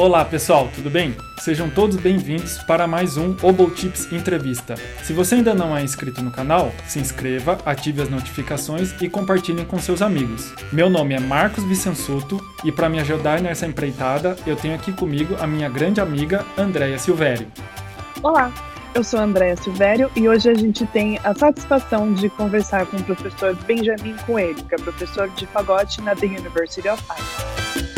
Olá pessoal, tudo bem? Sejam todos bem-vindos para mais um Obo Tips Entrevista. Se você ainda não é inscrito no canal, se inscreva, ative as notificações e compartilhe com seus amigos. Meu nome é Marcos Vicensuto e para me ajudar nessa empreitada, eu tenho aqui comigo a minha grande amiga Andréia Silvério. Olá, eu sou Andréa Silvério e hoje a gente tem a satisfação de conversar com o professor Benjamin Coelho, que é professor de fagote na The University of Iowa.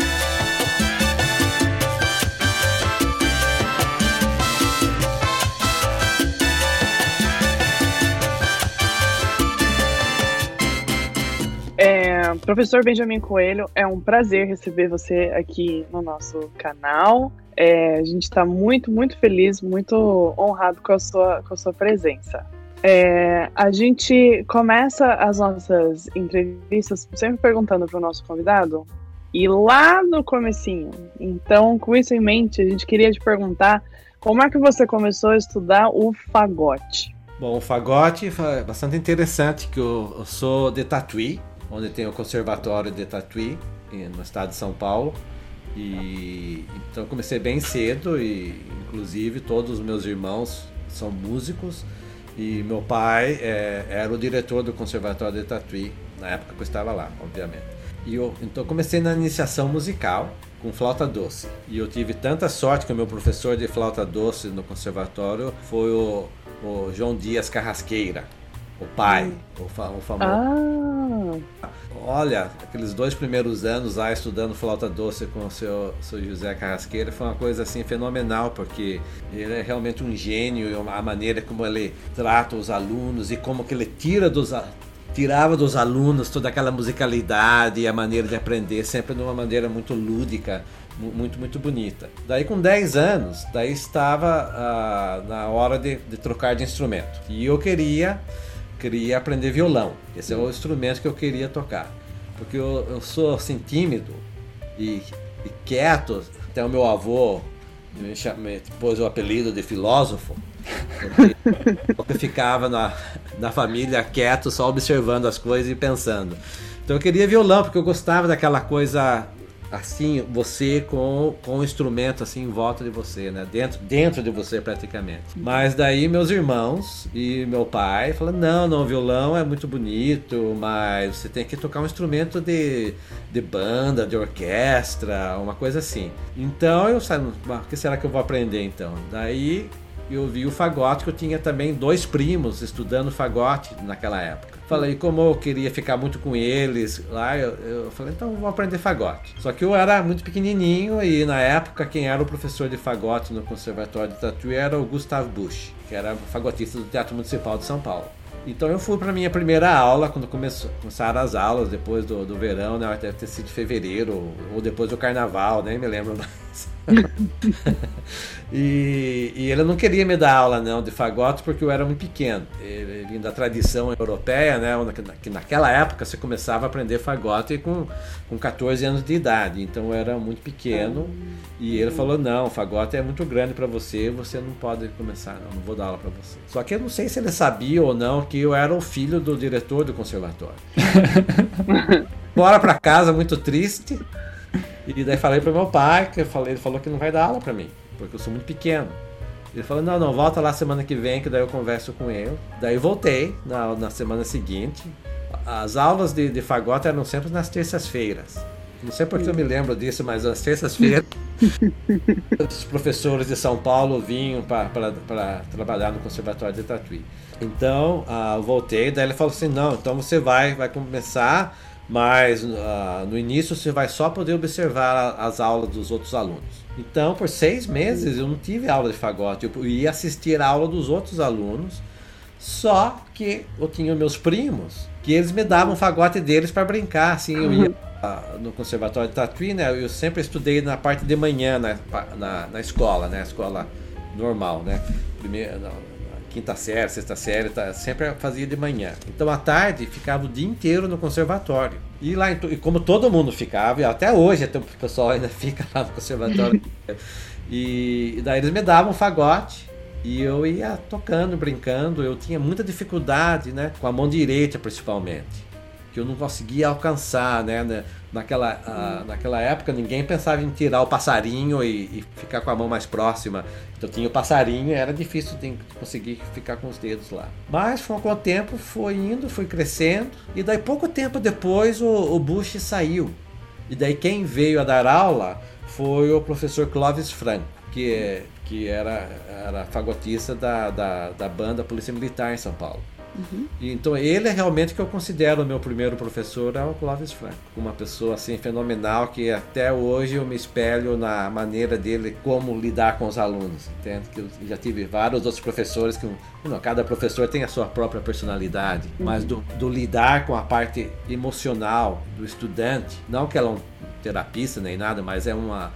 Professor Benjamin Coelho, é um prazer receber você aqui no nosso canal. É, a gente está muito, muito feliz, muito honrado com a sua, com a sua presença. É, a gente começa as nossas entrevistas sempre perguntando para o nosso convidado e lá no comecinho. Então, com isso em mente, a gente queria te perguntar como é que você começou a estudar o fagote? Bom, o fagote é bastante interessante, que eu, eu sou de Tatuí, onde tem o Conservatório de Tatuí, no estado de São Paulo. E então comecei bem cedo e inclusive todos os meus irmãos são músicos e meu pai é, era o diretor do Conservatório de Tatuí na época que eu estava lá, obviamente. E eu então comecei na iniciação musical com flauta doce. E eu tive tanta sorte que o meu professor de flauta doce no conservatório foi o, o João Dias Carrasqueira, o pai, hum. o, fa o famoso. Ah. Olha, aqueles dois primeiros anos lá estudando flauta doce com o seu, seu José Carrasqueira foi uma coisa assim fenomenal, porque ele é realmente um gênio a maneira como ele trata os alunos e como que ele tira dos tirava dos alunos toda aquela musicalidade e a maneira de aprender sempre de uma maneira muito lúdica, muito muito bonita. Daí com 10 anos, daí estava ah, na hora de, de trocar de instrumento. E eu queria queria aprender violão. Esse é o instrumento que eu queria tocar. Porque eu, eu sou assim tímido e, e, quieto. Até o meu avô me, me pôs o apelido de filósofo. Porque eu ficava na, na família quieto, só observando as coisas e pensando. Então eu queria violão, porque eu gostava daquela coisa assim, você com, com o instrumento assim em volta de você, né? Dentro, dentro de você praticamente. Mas daí meus irmãos e meu pai falaram: não, não, violão é muito bonito, mas você tem que tocar um instrumento de, de banda, de orquestra, uma coisa assim. Então eu falei, o que será que eu vou aprender então? Daí eu vi o fagote, que eu tinha também dois primos estudando fagote naquela época. Falei, como eu queria ficar muito com eles lá, eu, eu falei, então vou aprender fagote. Só que eu era muito pequenininho e na época quem era o professor de fagote no Conservatório de Tatuí era o Gustavo Bush, que era fagotista do Teatro Municipal de São Paulo. Então eu fui para minha primeira aula quando começou, começaram as aulas depois do, do verão, né? Deve ter sido fevereiro ou depois do carnaval, nem me lembro mais. e, e, ele não queria me dar aula não de fagote porque eu era muito pequeno. Ele vinha da tradição europeia, né? Que naquela época você começava a aprender fagote com, com 14 anos de idade. Então eu era muito pequeno e ele falou não, fagote é muito grande para você, você não pode começar, não, não vou dar aula para você. Só que eu não sei se ele sabia ou não que eu era o filho do diretor do conservatório. Bora para casa muito triste. E daí falei pro meu pai, que eu falei, ele falou que não vai dar aula para mim, porque eu sou muito pequeno. Ele falou, não, não, volta lá semana que vem, que daí eu converso com ele. Daí voltei na, na semana seguinte. As aulas de, de fagote eram sempre nas terças-feiras. Não sei porque eu me lembro disso, mas nas terças-feiras os professores de São Paulo vinham para trabalhar no Conservatório de Tatuí. Então, uh, eu voltei, daí ele falou assim, não, então você vai, vai começar mas uh, no início você vai só poder observar as aulas dos outros alunos. Então, por seis meses eu não tive aula de fagote, eu ia assistir a aula dos outros alunos, só que eu tinha meus primos, que eles me davam o fagote deles para brincar, assim, eu ia uh, no conservatório de Tatuí, né, eu sempre estudei na parte de manhã na, na, na escola, né, escola normal, né, primeiro, quinta série, sexta série, tá, sempre fazia de manhã. Então à tarde ficava o dia inteiro no conservatório. E lá, e como todo mundo ficava, e até hoje até o pessoal ainda fica lá no conservatório. e, e daí eles me davam fagote e eu ia tocando, brincando. Eu tinha muita dificuldade, né, com a mão direita principalmente. Que eu não conseguia alcançar, né? naquela, a, naquela época ninguém pensava em tirar o passarinho e, e, ficar com a mão mais próxima. Então tinha o passarinho e era difícil de conseguir ficar com os dedos lá. Mas com o tempo foi indo, foi crescendo e daí pouco tempo depois o, o Bush saiu. E daí quem veio a dar aula foi o professor Clovis Franco, que, que era, era fagotista da, da, da banda Polícia Militar em São Paulo. Uhum. Então ele é realmente que eu considero o meu primeiro professor, é o Clóvis Franco. Uma pessoa assim fenomenal que até hoje eu me espelho na maneira dele como lidar com os alunos. Entende? Que eu já tive vários outros professores que não, cada professor tem a sua própria personalidade, uhum. mas do, do lidar com a parte emocional do estudante, não que ela é um terapista nem nada, mas é uma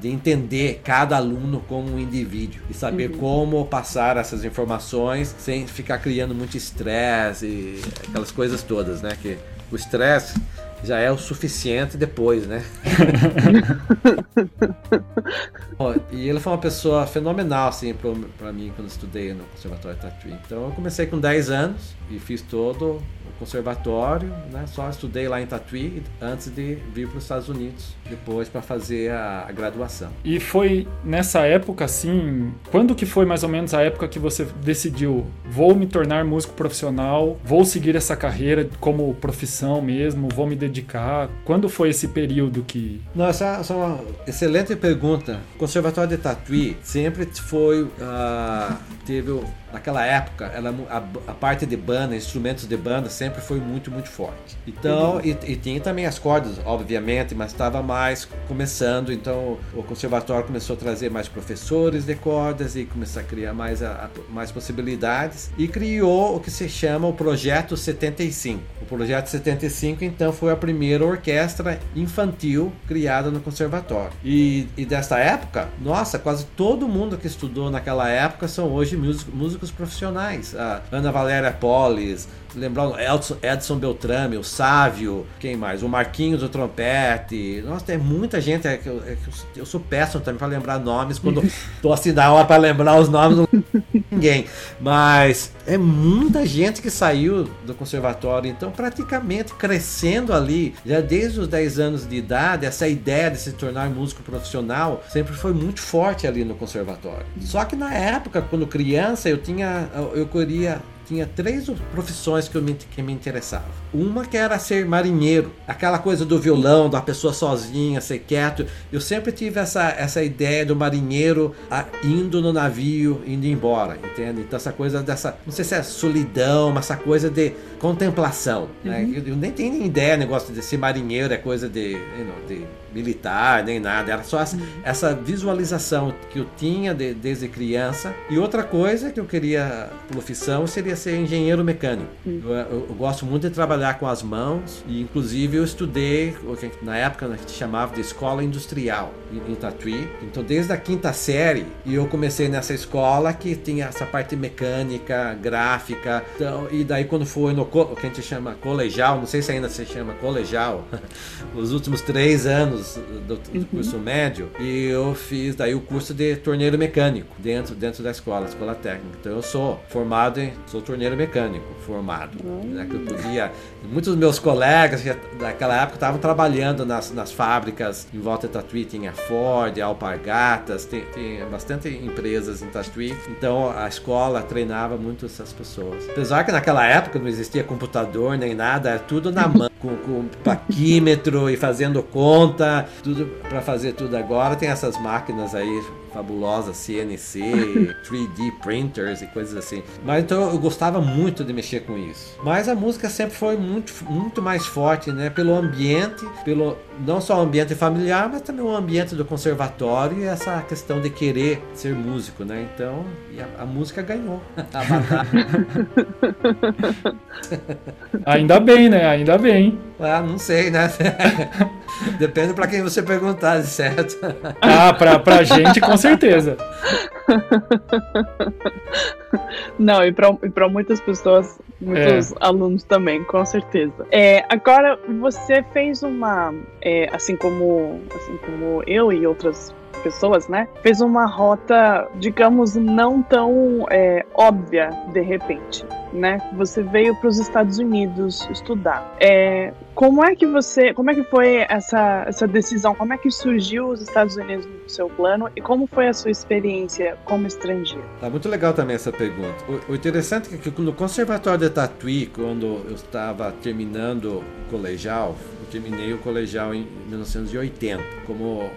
de entender cada aluno como um indivíduo e saber uhum. como passar essas informações sem ficar criando muito estresse e aquelas coisas todas, né? Que o estresse já é o suficiente depois, né? e ele foi uma pessoa fenomenal, assim, para mim quando estudei no Conservatório Tatuí. Então eu comecei com 10 anos e fiz todo conservatório, né? Só estudei lá em Tatuí antes de vir para os Estados Unidos depois para fazer a, a, graduação. E foi nessa época, assim, quando que foi mais ou menos a época que você decidiu vou me tornar músico profissional, vou seguir essa carreira como profissão mesmo, vou me dedicar? Quando foi esse período que? Nossa, essa é uma excelente pergunta. O Conservatório de Tatuí sempre foi uh, teve naquela época, ela, a, a, parte de banda, instrumentos de banda sempre foi muito, muito forte. Então, uhum. e, e, tinha também as cordas, obviamente, mas estava mais começando. Então, o conservatório começou a trazer mais professores de cordas e começou a criar mais, a, a, mais possibilidades e criou o que se chama o Projeto 75. O Projeto 75, então, foi a primeira orquestra infantil criada no conservatório. E, e desta época, nossa, quase todo mundo que estudou naquela época são hoje músicos, músicos profissionais. A Ana Valéria Polis, lembrar o Edson, Edson Beltrame, o Sávio, quem mais? O Marquinhos do trompete. Nossa, tem muita gente. É que eu, é eu, sou péssimo também para lembrar nomes. Quando tô assim da hora para lembrar os nomes, não ninguém. Mas é muita gente que saiu do conservatório. Então, praticamente crescendo ali, já desde os 10 anos de idade, essa ideia de se tornar músico profissional sempre foi muito forte ali no conservatório. Só que na época, quando criança, eu tinha. Eu queria tinha três profissões que, eu me, que me interessavam. Uma que era ser marinheiro, aquela coisa do violão, da pessoa sozinha, ser quieto. Eu sempre tive essa, essa ideia do marinheiro a, indo no navio, indo embora, entende? Então essa coisa dessa, não sei se é solidão, mas essa coisa de contemplação. Né? Uhum. Eu, eu, nem tenho ideia, negócio de ser marinheiro é coisa de, you know, de militar, nem nada. Era só essa, uhum. essa visualização que eu tinha de, desde criança. E outra coisa que eu queria, profissão, seria ser engenheiro mecânico. Uhum. Eu, eu, eu, gosto muito de trabalhar com as mãos. E inclusive eu estudei, na época a gente chamava de escola industrial em, em Tatuí. Então desde a quinta série, e eu comecei nessa escola que tinha essa parte mecânica, gráfica. Então, e daí quando foi no o que a gente chama colegial, não sei se ainda se chama colegial, os últimos três anos anos do, do uhum. curso médio e eu fiz daí o curso de torneiro mecânico dentro, dentro da escola, escola técnica. Então eu sou formado em, sou torneiro mecânico, formado. Uhum. Né, que eu podia, muitos dos meus colegas daquela época estavam trabalhando nas, nas fábricas em volta de Tatuí, tinha Ford, Alpargatas, tem, tem bastante empresas em Tatuí. Então a escola treinava muito essas pessoas. Apesar que naquela época não existia computador nem nada, era tudo na mão, com, com paquímetro e fazendo conta para fazer tudo agora. Tem essas máquinas aí fabulosas, CNC, 3D printers e coisas assim. Mas então eu gostava muito de mexer com isso. Mas a música sempre foi muito, muito mais forte, né? Pelo ambiente, pelo não só o ambiente familiar, mas também o ambiente do conservatório e essa questão de querer ser músico, né? Então a, a música ganhou. Ainda bem, né? Ainda bem. Ah, não sei, né? Depende para quem você perguntar, certo? Ah, pra, pra gente, com certeza. Não, e para muitas pessoas, muitos é. alunos também, com certeza. É, agora, você fez uma, é, assim como, assim como eu e outras pessoas, né? Fez uma rota, digamos, não tão é, óbvia de repente. Né? Você veio para os Estados Unidos estudar. É, como é que você, como é que foi essa, essa decisão? Como é que surgiu os Estados Unidos no seu plano e como foi a sua experiência como estrangeiro? Tá muito legal também essa pergunta. O, o interessante é que no Conservatório de Tatuí, quando eu estava terminando o colegial, eu terminei o colegial em 1980, como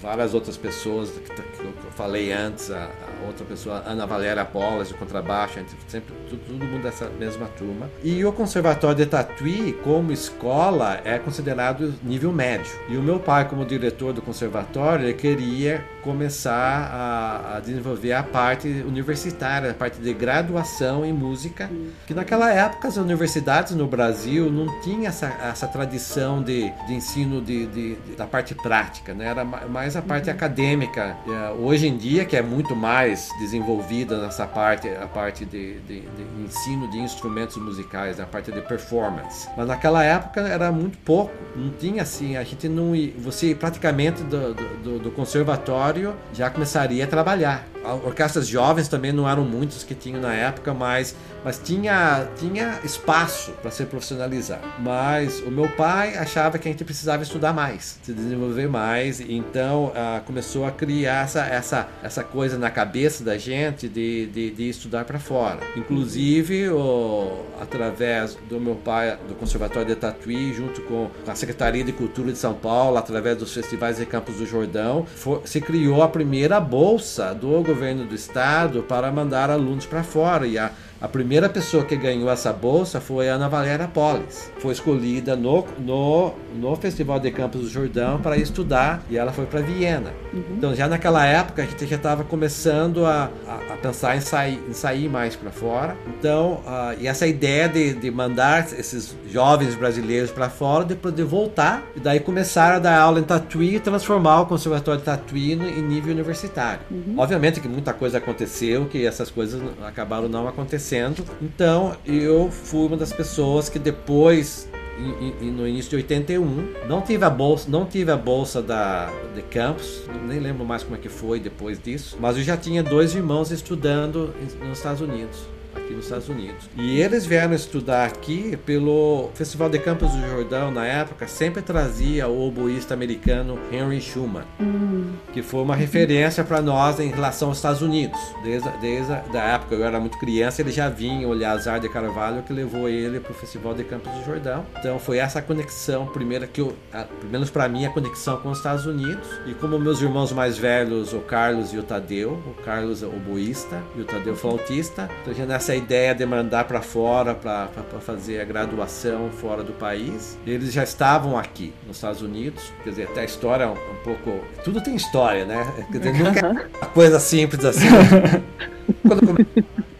várias outras pessoas que, que eu falei antes, a, a, outra pessoa, Ana Valéria Polas, de contrabaixo, sempre todo, todo mundo dessa mesma turma. E o Conservatório de Tatuí, como escola, é considerado nível médio. E o meu pai, como diretor do conservatório, ele queria começar a, a desenvolver a parte universitária, a parte de graduação em música, que naquela época as universidades no Brasil não tinham essa, essa tradição de, de ensino de, de, da parte prática, né? era mais a parte uhum. acadêmica. É, hoje em dia, que é muito mais desenvolvida nessa parte, a parte de, de, de ensino de instrumentos musicais, a parte de performance. Mas naquela época era muito pouco, não tinha assim, a gente não. Você praticamente do, do, do conservatório já começaria a trabalhar orquestras jovens também não eram muitos que tinham na época, mas, mas tinha, tinha espaço para se profissionalizar. Mas o meu pai achava que a gente precisava estudar mais, se desenvolver mais, então ah, começou a criar essa, essa, essa coisa na cabeça da gente de, de, de estudar para fora. Inclusive, o, através do meu pai, do Conservatório de Tatuí, junto com a Secretaria de Cultura de São Paulo, através dos festivais de Campos do Jordão, for, se criou a primeira bolsa do governo do estado para mandar alunos para fora. E a, a primeira pessoa que ganhou essa bolsa foi a Ana Valéria Polis. Foi escolhida no, no, no Festival de Campos do Jordão para estudar e ela foi para Viena. Uhum. Então, já naquela época, a gente já estava começando a, a, a, pensar em sair, em sair mais para fora. Então, uh, e essa ideia de, de mandar esses jovens brasileiros para fora, de poder voltar e daí começar a dar aula em Tatuí e transformar o Conservatório de Tatuí em nível universitário. Uhum. Obviamente que muita coisa aconteceu, que essas coisas acabaram não acontecendo acontecendo. Então eu fui uma das pessoas que depois no início de 81. Não tive a bolsa, não tive a bolsa da de campus, nem lembro mais como é que foi depois disso, mas eu já tinha dois irmãos estudando nos Estados Unidos aqui nos Estados Unidos. E eles vieram estudar aqui pelo Festival de Campos do Jordão, na época, sempre trazia o oboísta americano Henry Schumann, hum. que foi uma referência para nós em relação aos Estados Unidos. Desde, desde a da época, eu era muito criança, ele já vinha olhar Azar de Carvalho, que levou ele para o Festival de Campos do Jordão. Então foi essa conexão, primeira que eu, a, pelo menos para mim, a conexão com os Estados Unidos. E como meus irmãos mais velhos, o Carlos e o Tadeu, o Carlos oboísta e o Tadeu flautista, então já nessa ideia de mandar para fora para fazer a graduação fora do país. Eles já estavam aqui nos Estados Unidos, quer dizer, até a história é um, um pouco. Tudo tem história, né? Quer dizer, nunca é uma coisa simples assim. Quando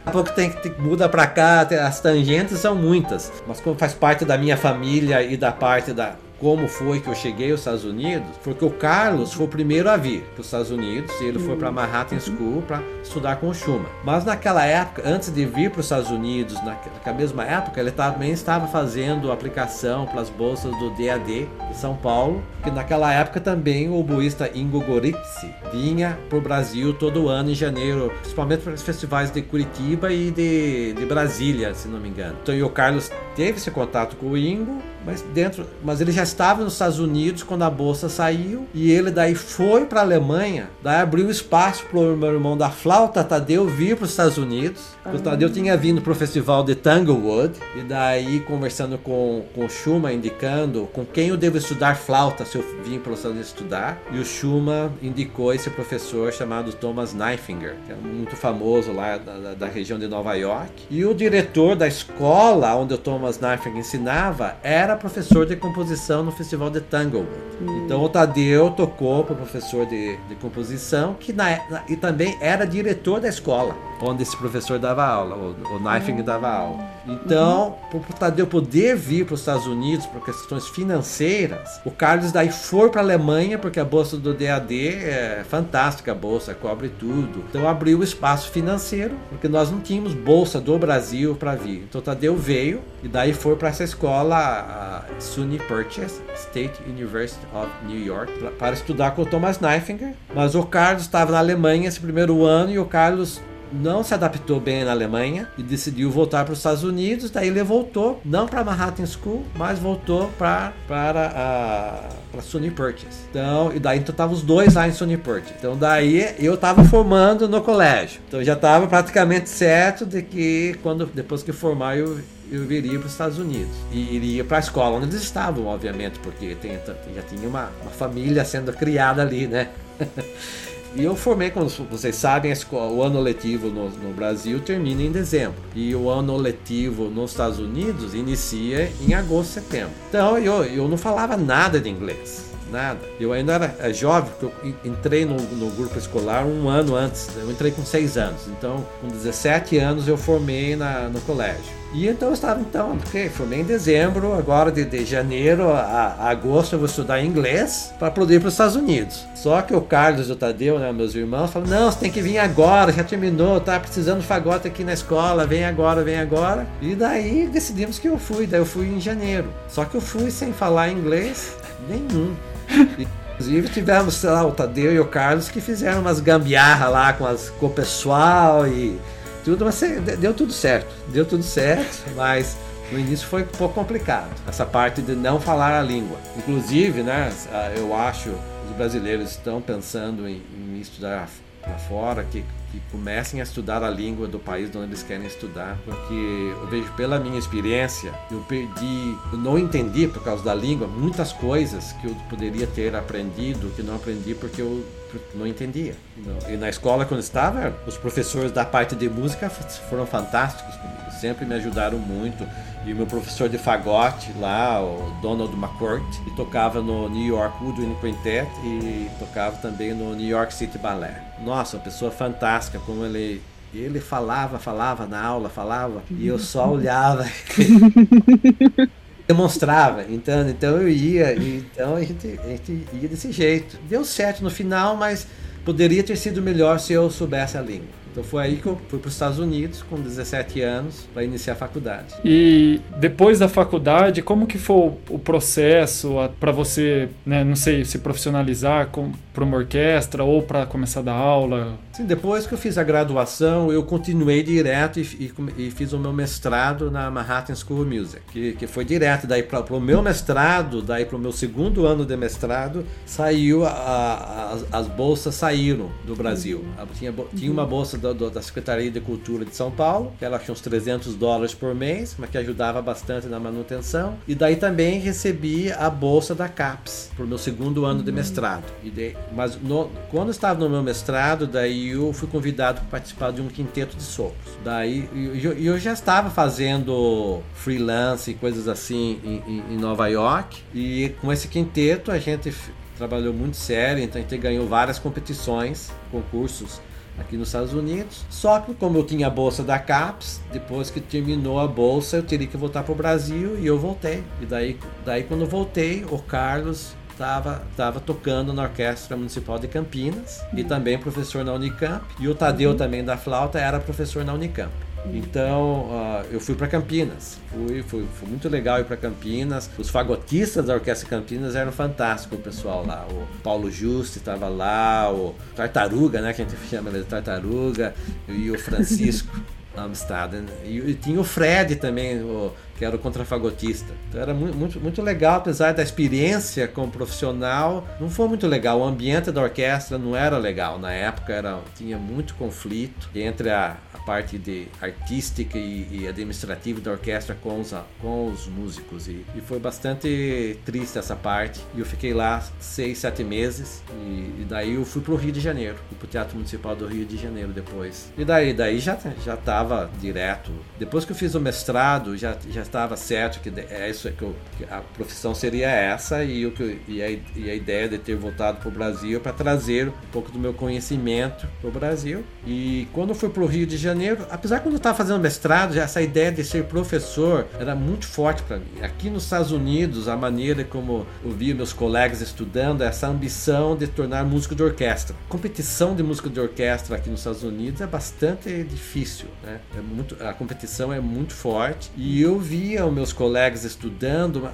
a pouco tem que muda para cá, as tangentes são muitas, mas como faz parte da minha família e da parte da como foi que eu cheguei aos Estados Unidos, porque o Carlos foi o primeiro a vir para os Estados Unidos e ele foi para Manhattan School para estudar com o Schumann. Mas naquela época, antes de vir para os Estados Unidos, naquela mesma época, ele também estava fazendo aplicação para as bolsas do DAD de São Paulo, que naquela época também o oboísta Ingo Goritzi vinha para o Brasil todo ano em janeiro, principalmente para os festivais de Curitiba e de, de Brasília, se não me engano. Então o Carlos teve esse contato com o Ingo, mas dentro, mas ele já estava nos Estados Unidos quando a bolsa saiu e ele daí foi para a Alemanha, daí abriu espaço para o meu irmão da flauta Tadeu vir para os Estados Unidos. Ah. O Tadeu tinha vindo para o festival de Tanglewood e daí conversando com com o Schumann indicando com quem eu devo estudar flauta se eu vim para os Estados Unidos estudar e o Schumann indicou esse professor chamado Thomas Neifinger, que é muito famoso lá da, da região de Nova York. E o diretor da escola onde o Thomas Neifinger ensinava era professor de composição no Festival de Tanglewood. Hum. Então o Tadeu tocou para o professor de, de composição, que na, na, e também era diretor da escola onde esse professor dava aula, o, o Knifing dava aula. Então, uhum. para o Tadeu poder vir para os Estados Unidos por questões financeiras, o Carlos daí foi para a Alemanha, porque a bolsa do DAD é fantástica, a bolsa cobre tudo. Então abriu o espaço financeiro, porque nós não tínhamos bolsa do Brasil para vir. Então Tadeu veio e daí foi para essa escola, a SUNY Purchase, State University of New York, para estudar com o Thomas Neifinger. Mas o Carlos estava na Alemanha esse primeiro ano e o Carlos não se adaptou bem na Alemanha e decidiu voltar para os Estados Unidos. Daí ele voltou, não para Manhattan School, mas voltou pra, para a para Sony Purchase. Então, e daí então tava os dois lá em Sony Purchase. Então daí eu tava formando no colégio. Então já tava praticamente certo de que quando depois que formar eu eu viria para os Estados Unidos e iria para a escola onde eles estavam, obviamente, porque tem, já tinha uma, uma família sendo criada ali, né? E eu formei, como vocês sabem, o ano letivo no, no, Brasil termina em dezembro. E o ano letivo nos Estados Unidos inicia em agosto, setembro. Então eu, eu não falava nada de inglês. Nada. Eu ainda era é, jovem, porque eu entrei no, no grupo escolar um ano antes. Eu entrei com seis anos. Então, com 17 anos, eu formei na, no colégio. E então eu estava, então, ok, formei em dezembro, agora de, de janeiro a, a, agosto eu vou estudar inglês para poder ir para os Estados Unidos. Só que o Carlos e o Tadeu, né, meus irmãos, falaram: não, você tem que vir agora, já terminou, tá precisando de fagote aqui na escola, vem agora, vem agora. E daí decidimos que eu fui, daí eu fui em janeiro. Só que eu fui sem falar inglês nenhum. Inclusive tivemos, lá, o Tadeu e o Carlos que fizeram umas gambiarra lá com, as, com o pessoal e tudo, mas deu tudo certo. Deu tudo certo, mas no início foi um pouco complicado. Essa parte de não falar a língua. Inclusive, né, eu acho os brasileiros estão pensando em, em estudar lá fora, que que comecem a estudar a língua do país onde eles querem estudar, porque eu vejo pela minha experiência, eu perdi, eu não entendi por causa da língua muitas coisas que eu poderia ter aprendido, que não aprendi porque eu não entendia. E na escola quando estava, os professores da parte de música foram fantásticos comigo, sempre me ajudaram muito. E o meu professor de fagote lá, o Donald McCourt, que tocava no New York Woodwind Quintet e tocava também no New York City Ballet. Nossa, uma pessoa fantástica, como ele ele falava, falava na aula, falava, e eu só olhava. demonstrava. Então, então eu ia, então a gente, a gente ia desse jeito. Deu certo no final, mas poderia ter sido melhor se eu soubesse a língua. Então foi aí que eu fui para os Estados Unidos com 17 anos para iniciar a faculdade. E depois da faculdade, como que foi o processo para você, né, não sei, se profissionalizar para uma orquestra ou para começar a dar aula? Sim, depois que eu fiz a graduação, eu continuei direto e, e, e fiz o meu mestrado na Manhattan School of Music, que, que foi direto daí para o meu mestrado, daí para o meu segundo ano de mestrado, saiu a, a, as, as bolsas saíram do Brasil. Tinha, tinha uma bolsa da, da Secretaria de Cultura de São Paulo, que ela tinha uns 300 dólares por mês, mas que ajudava bastante na manutenção. E daí também recebi a bolsa da CAPES, por meu segundo ano de mestrado. De, mas no, quando eu estava no meu mestrado, daí eu fui convidado para participar de um quinteto de sopros. Daí eu, eu já estava fazendo freelance e coisas assim em, em, em Nova York. E com esse quinteto a gente trabalhou muito sério, então a gente ganhou várias competições, concursos aqui nos Estados Unidos. Só que como eu tinha a bolsa da CAPES, depois que terminou a bolsa, eu teria que voltar para o Brasil e eu voltei. E daí, daí quando eu voltei, o Carlos estava tava tocando na Orquestra Municipal de Campinas e também professor na Unicamp. E o Tadeu também da flauta era professor na Unicamp. Então uh, eu fui para Campinas, fui, fui, foi muito legal ir para Campinas. Os fagotistas da Orquestra Campinas eram fantásticos, o pessoal lá. O Paulo Juste estava lá, o Tartaruga, né, que a gente chama de Tartaruga, e o Francisco Amstaden. E, e tinha o Fred também, o, que era o contrafagotista. Então era muito, muito, muito legal, apesar da experiência como profissional, não foi muito legal. O ambiente da orquestra não era legal. Na época era, tinha muito conflito entre a, a parte de artística e, e, administrativa da orquestra com os, com os músicos. E, e, foi bastante triste essa parte. E eu fiquei lá seis, sete meses. E, e daí eu fui para o Rio de Janeiro, para o Teatro Municipal do Rio de Janeiro depois. E daí, daí já já direto. Depois que eu fiz o mestrado, já já estava certo que é isso que, eu, que a profissão seria essa e, o que, e, a, e a ideia de ter voltado para o Brasil para trazer um pouco do meu conhecimento para o Brasil. E quando eu fui para o Rio de Janeiro, apesar quando eu estava fazendo mestrado, já essa ideia de ser professor era muito forte para mim. Aqui nos Estados Unidos, a maneira como eu via meus colegas estudando, essa ambição de tornar músico de orquestra. Competição de música de orquestra aqui nos Estados Unidos é bastante difícil, né? É muito, a competição é muito forte e eu vi via os meus colegas estudando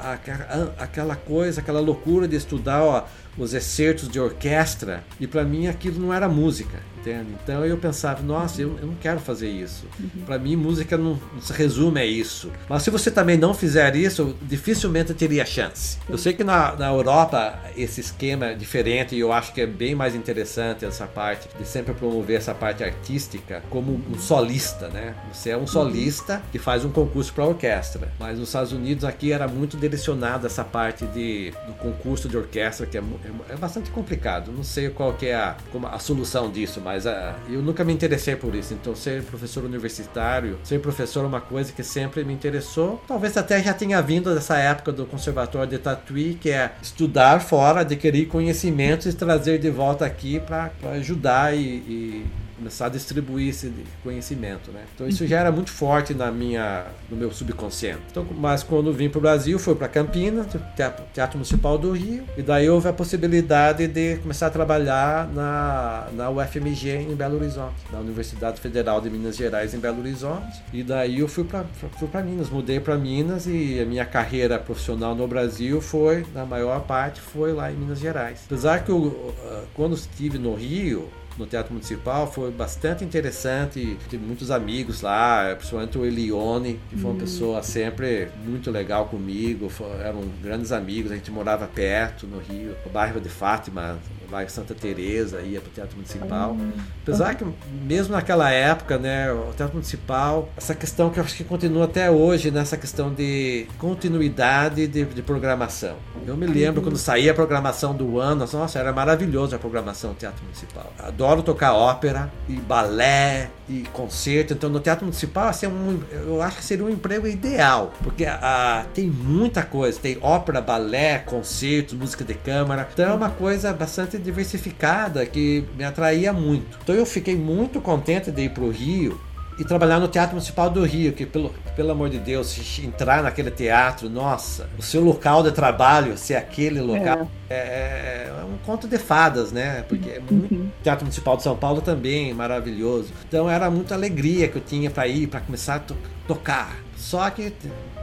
aquela coisa, aquela loucura de estudar ó, os excertos de orquestra, e para mim aquilo não era música. entende? Então eu pensava, nossa, eu, eu não quero fazer isso. Uhum. Para mim, música não, não, se resume a isso. Mas se você também não fizer isso, dificilmente teria chance. Eu sei que na, na Europa esse esquema é diferente e eu acho que é bem mais interessante essa parte de sempre promover essa parte artística como um solista, né? Você é um solista que faz um concurso para orquestra. Mas nos Estados Unidos aqui era muito direcionado essa parte de, do concurso de orquestra que é, é, é bastante complicado. Não sei qual que é a, a solução disso, mas a, ah, eu nunca me interessei por isso. Então ser professor universitário, ser professor é uma coisa que sempre me interessou. Talvez até já tenha vindo dessa época do conservatório de Tatuí, que é estudar fora, adquirir conhecimentos e trazer de volta aqui para ajudar e, e começar a distribuir esse conhecimento, né? Então isso já era muito forte na minha, no meu subconsciente. Então, mas quando vim para o Brasil, fui para Campinas, teatro, teatro, Municipal do Rio, e daí houve a possibilidade de começar a trabalhar na, na UFMG em Belo Horizonte, na Universidade Federal de Minas Gerais em Belo Horizonte. E daí eu fui para fui para Minas, mudei para Minas e a minha carreira profissional no Brasil foi, na maior parte, foi lá em Minas Gerais. Apesar que eu, quando estive no Rio, no Teatro Municipal foi bastante interessante. Tive muitos amigos lá, principalmente o Elione, que foi uma hum. pessoa sempre muito legal comigo. eram grandes amigos, a gente morava perto no Rio, no bairro de Fátima, no bairro Santa Teresa, ia para o Teatro Municipal. Hum. Apesar que mesmo naquela época, né, o Teatro Municipal, essa questão que eu acho que continua até hoje, nessa questão de continuidade de, de programação. Eu me lembro uhum. quando saía a programação do ano, nossa, era maravilhoso a programação do Teatro Municipal. Adoro tocar ópera e balé e concerto. Então no Teatro Municipal assim, um, eu acho que seria um emprego ideal, porque a, tem muita coisa, tem ópera, balé, concertos, música de câmara. Então é uma coisa bastante diversificada que me atraía muito. Então eu fiquei muito contente de ir para o Rio e trabalhar no Teatro Municipal do Rio, que pelo, pelo amor de Deus, entrar naquele teatro, nossa, o seu local de trabalho ser aquele local é, é, é um conto de fadas, né? Porque é muito, uhum. o Teatro Municipal de São Paulo também maravilhoso. Então era muita alegria que eu tinha para ir, para começar a to tocar. Só que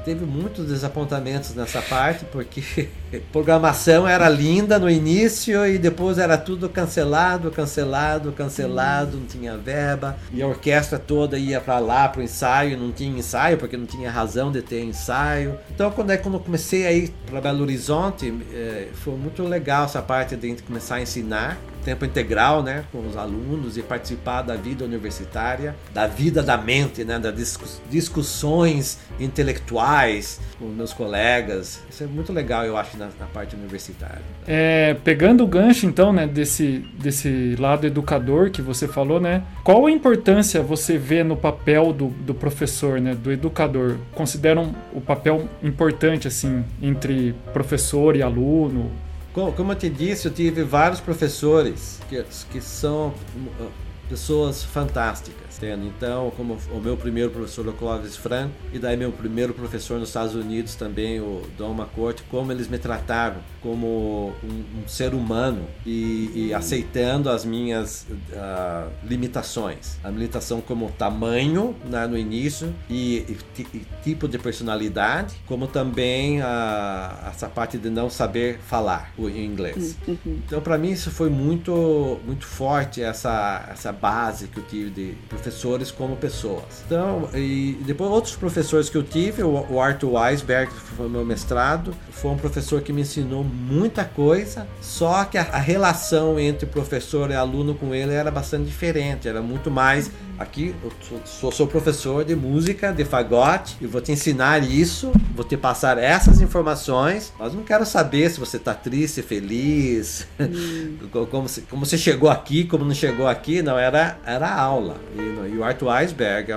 teve muitos desapontamentos nessa parte, porque programação era linda no início e depois era tudo cancelado, cancelado, cancelado, não tinha verba e a orquestra toda ia para lá para o ensaio, não tinha ensaio porque não tinha razão de ter ensaio. Então quando é quando eu comecei a ir para Belo Horizonte, é, foi muito legal essa parte de começar a ensinar tempo integral, né, com os alunos e participar da vida universitária, da vida da mente, né, das discussões intelectuais com meus colegas. Isso é muito legal, eu acho, na, na parte universitária. É, pegando o gancho, então, né, desse, desse lado educador que você falou, né, qual a importância você vê no papel do, do professor, né, do educador? Consideram o papel importante, assim, entre professor e aluno? Como eu te disse, eu tive vários professores que, que são uh, pessoas fantásticas. Então, como o meu primeiro professor, o Clóvis Franco, e daí meu primeiro professor nos Estados Unidos também, o Dom McCourt, como eles me trataram como um, um ser humano e, e, aceitando as minhas uh, limitações. A limitação como tamanho né, no início e, e, e, tipo de personalidade, como também a, essa parte de não saber falar o inglês. Uhum. Então, para mim, isso foi muito, muito forte, essa, essa base que eu tive de professores como pessoas. Então, e depois outros professores que eu tive, o Arthur Weisberg, que foi meu mestrado, foi um professor que me ensinou muita coisa, só que a, a relação entre professor e aluno com ele era bastante diferente, era muito mais aqui eu sou, sou professor de música, de fagote, e vou te ensinar isso, vou te passar essas informações, mas não quero saber se você está triste, feliz, hum. como, como você chegou aqui, como não chegou aqui, não, era, era aula. E, e o Arthur Weisberg é,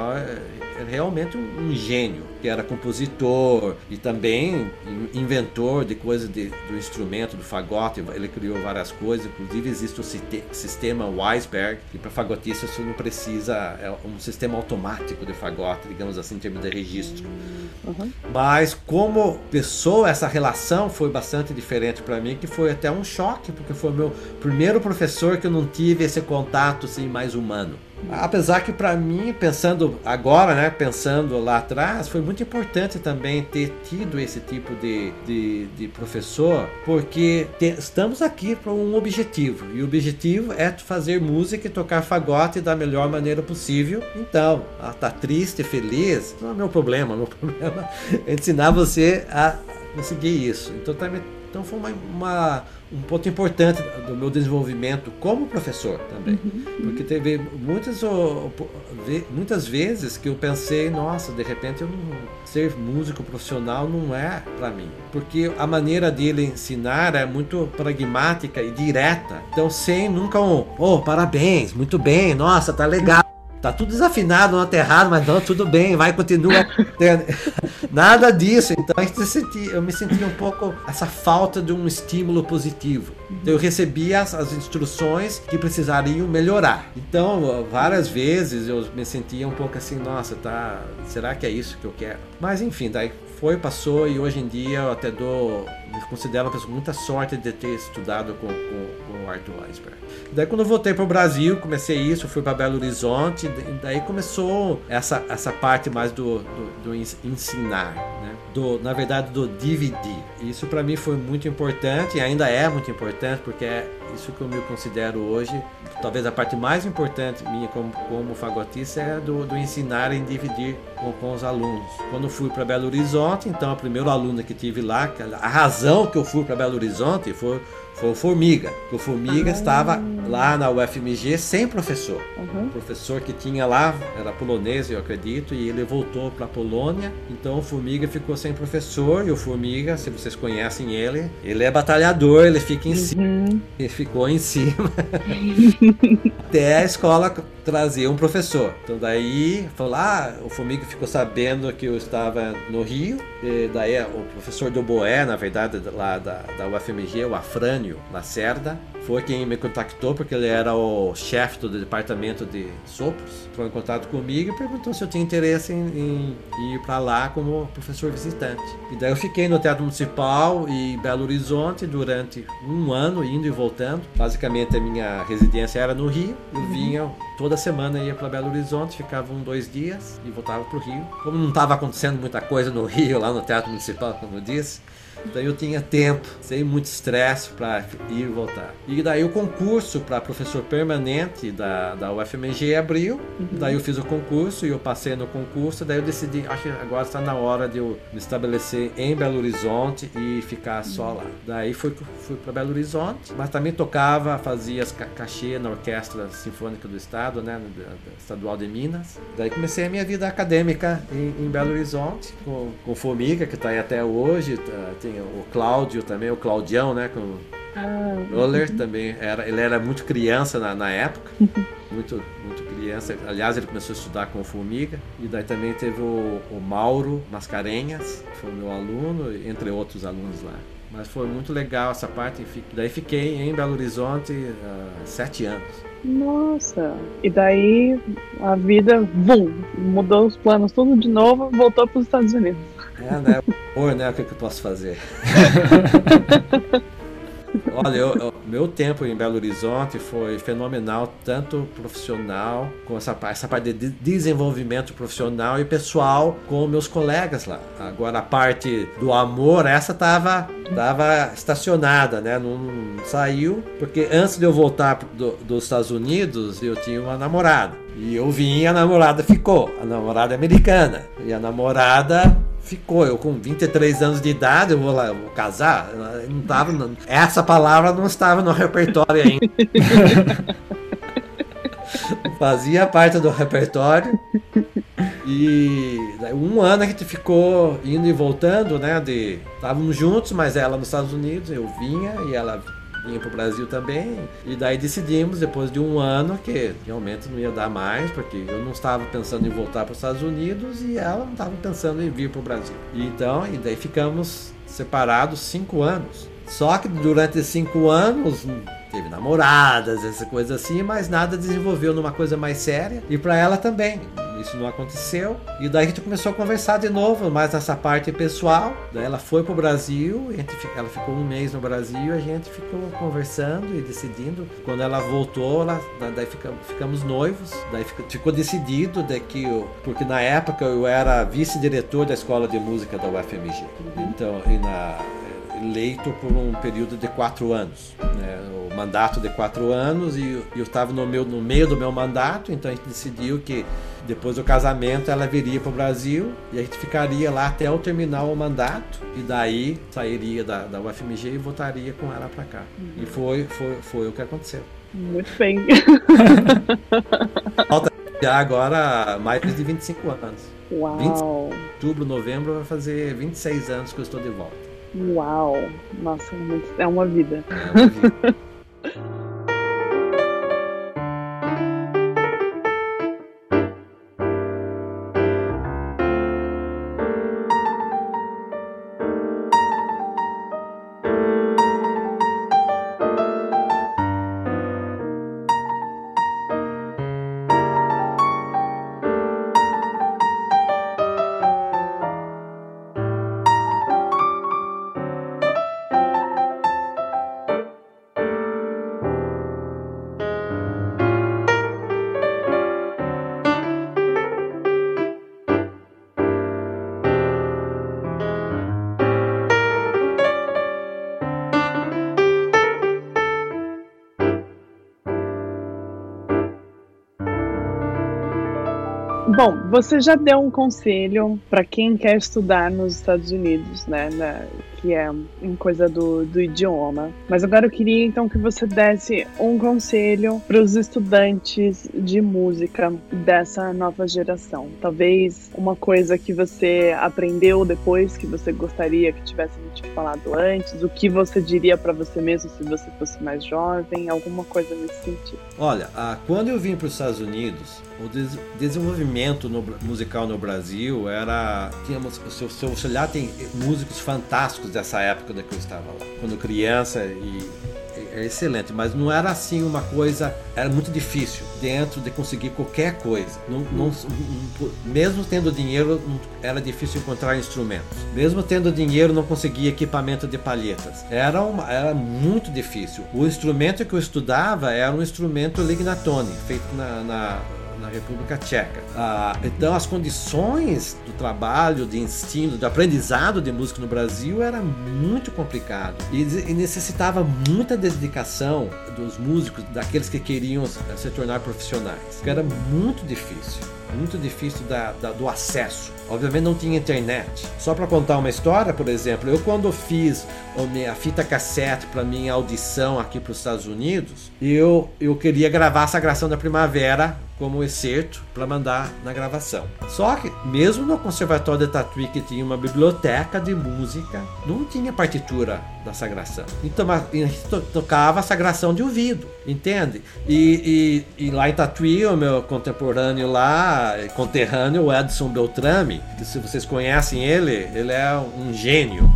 é realmente um, um gênio que era compositor e também inventor de coisas do instrumento, do fagote. Ele criou várias coisas, inclusive existe o sistema Weisberg, que para fagotista você não precisa, é um sistema automático de fagote, digamos assim, em termos de registro. Uhum. Mas como pessoa, essa relação foi bastante diferente para mim, que foi até um choque, porque foi meu primeiro professor que eu não tive esse contato assim, mais humano. Apesar que para mim, pensando agora, né, pensando lá atrás, foi muito importante também ter tido esse tipo de, de, de professor, porque te, estamos aqui para um objetivo, e o objetivo é fazer música e tocar fagote da melhor maneira possível. Então, ah, tá triste, feliz, não é meu problema, meu problema é ensinar você a conseguir isso. Então, tá, então foi uma, uma um ponto importante do meu desenvolvimento como professor também. Uhum. Porque teve muitas, muitas vezes que eu pensei, nossa, de repente eu não, ser músico profissional não é para mim. Porque a maneira dele ensinar é muito pragmática e direta. Então, sem nunca um, oh, parabéns, muito bem, nossa, tá legal. Tá tudo desafinado, não tá errado, mas não, tudo bem, vai, continua. Nada disso. Então eu me senti um pouco essa falta de um estímulo positivo. Então, eu recebia as, as, instruções que precisariam melhorar. Então, várias vezes eu me sentia um pouco assim, nossa, tá, será que é isso que eu quero? Mas enfim, daí foi, passou e hoje em dia eu até dou, me considero uma pessoa com muita sorte de ter estudado com, com, com o Arthur Weisberg. Daí quando eu voltei para o Brasil, comecei isso, fui para Belo Horizonte, daí começou essa, essa parte mais do, do, do ensinar, né? do, na verdade do dividir. Isso para mim foi muito importante e ainda é muito importante porque é isso que eu me considero hoje, talvez a parte mais importante minha como, como fagotista é do, do ensinar e dividir com, com os alunos. Quando fui para Belo Horizonte, então a primeira aluna que tive lá, a razão que eu fui para Belo Horizonte foi foi o Formiga. o Formiga ah. estava lá na UFMG sem professor. Uhum. O professor que tinha lá era polonês, eu acredito, e ele voltou para a Polônia. Então o Formiga ficou sem professor. E o Formiga, se vocês conhecem ele, ele é batalhador, ele fica em uhum. cima. Ele ficou em cima. Até a escola trazer um professor. Então daí, falou, ah, o Formiga ficou sabendo que eu estava no Rio. E daí o professor do Boé, na verdade, lá da, da UFMG, o Afrânio, Lacerda foi quem me contactou porque ele era o chefe do departamento de sopros. Entrou em contato comigo e perguntou se eu tinha interesse em, em ir para lá como professor visitante. E daí eu fiquei no Teatro Municipal e Belo Horizonte durante um ano, indo e voltando. Basicamente a minha residência era no Rio. Eu uhum. vinha toda semana ia para Belo Horizonte, ficava um dois dias e voltava para o Rio. Como não estava acontecendo muita coisa no Rio, lá no Teatro Municipal, como eu disse, então eu tinha tempo, sem muito estresse para ir e voltar. E daí o concurso para professor permanente da, da UFMG abriu. Uhum. Daí eu fiz o concurso e eu passei no concurso. Daí eu decidi, acho que agora está na hora de eu me estabelecer em Belo Horizonte e ficar só lá. Daí fui, fui para Belo Horizonte, mas também tocava, fazia as cachê na Orquestra Sinfônica do Estado, né, Estadual de Minas. Daí comecei a minha vida acadêmica em, em Belo Horizonte com, com Formiga, que está aí até hoje. Tá, tem o Cláudio também, o Claudião, né? Com ah, Roller uhum. também era, ele era muito criança na, na época, muito, muito criança. Aliás, ele começou a estudar com o Formiga. E daí também teve o, o Mauro Mascarenhas, que foi meu aluno, entre outros alunos lá. Mas foi muito legal essa parte. Daí fiquei em Belo Horizonte uh, sete anos. Nossa! E daí a vida, bum, mudou os planos tudo de novo, voltou para os Estados Unidos. É, né? Or, né? O que, que eu posso fazer? Olha, eu, eu, meu tempo em Belo Horizonte foi fenomenal, tanto profissional, com essa, essa parte de desenvolvimento profissional e pessoal com meus colegas lá. Agora, a parte do amor, essa tava, tava estacionada, né? Não, não saiu, porque antes de eu voltar do, dos Estados Unidos, eu tinha uma namorada. E eu vim e a namorada ficou. A namorada americana. E a namorada ficou. Eu com 23 anos de idade, eu vou lá, eu vou casar. Não tava, não, essa palavra não estava no repertório ainda. Fazia parte do repertório. E um ano a gente ficou indo e voltando, né? De estávamos juntos, mas ela nos Estados Unidos, eu vinha e ela vinha o Brasil também. E daí decidimos, depois de um ano, que realmente não ia dar mais, porque eu não estava pensando em voltar para os Estados Unidos e ela não estava pensando em vir para o Brasil. E então, e daí ficamos separados cinco anos. Só que durante cinco anos teve namoradas, essa coisa assim, mas nada desenvolveu numa coisa mais séria. E para ela também isso não aconteceu. E daí a gente começou a conversar de novo, mais nessa parte pessoal. Daí ela foi pro Brasil, ela ficou um mês no Brasil, a gente ficou conversando e decidindo. Quando ela voltou, ela, daí ficamos, noivos. Daí ficou decidido de que eu, porque na época eu era vice-diretor da escola de música da UFMG. Então, e na eleito por um período de quatro anos, né? o mandato de quatro anos, e eu estava no, meu, no meio do meu mandato, então a gente decidiu que depois do casamento ela viria para o Brasil e a gente ficaria lá até eu terminar o mandato, e daí sairia da, da UFMG e voltaria com ela para cá. Uhum. E foi, foi, foi o que aconteceu. Muito bem. Falta agora mais de 25 anos. Uau! 20, outubro, novembro vai fazer 26 anos que eu estou de volta. Uau! Nossa, é uma vida. É uma vida. você já deu um conselho para quem quer estudar nos Estados Unidos, né? Na, que é em coisa do, do idioma. Mas agora eu queria então que você desse um conselho para os estudantes de música dessa nova geração. Talvez uma coisa que você aprendeu depois que você gostaria que tivesse te falado antes, o que você diria para você mesmo se você fosse mais jovem, alguma coisa nesse sentido. Olha, ah, quando eu vim para os Estados Unidos, o des desenvolvimento no, musical no Brasil era. Tínhamos, se, você olhar, tem músicos fantásticos dessa época da que eu estava lá, quando criança e é excelente, mas não era assim uma coisa, era muito difícil dentro de conseguir qualquer coisa. Não, não, mesmo tendo dinheiro, era difícil encontrar instrumentos. Mesmo tendo dinheiro, não conseguia equipamento de palhetas. Era, uma, era muito difícil. O instrumento que eu estudava era um instrumento lignatone, feito na, na na República Tcheca. Ah, então, as condições do trabalho, de ensino, de aprendizado de música no Brasil era muito complicado e, necessitava muita dedicação dos músicos, daqueles que queriam se tornar profissionais, era muito difícil muito difícil da, da, do acesso. Obviamente não tinha internet. Só para contar uma história, por exemplo, eu quando fiz a fita cassete para minha audição aqui para os Estados Unidos, eu, eu queria gravar a Sagração da Primavera como excerto para mandar na gravação. Só que, mesmo no Conservatório de Tatuí, que tinha uma biblioteca de música, não tinha partitura da sagração. Então a gente tocava a sagração de ouvido, entende? E, e, e, lá em Tatuí, o meu contemporâneo lá, conterrâneo, o Edson Beltrame, que se vocês conhecem ele, ele é um gênio.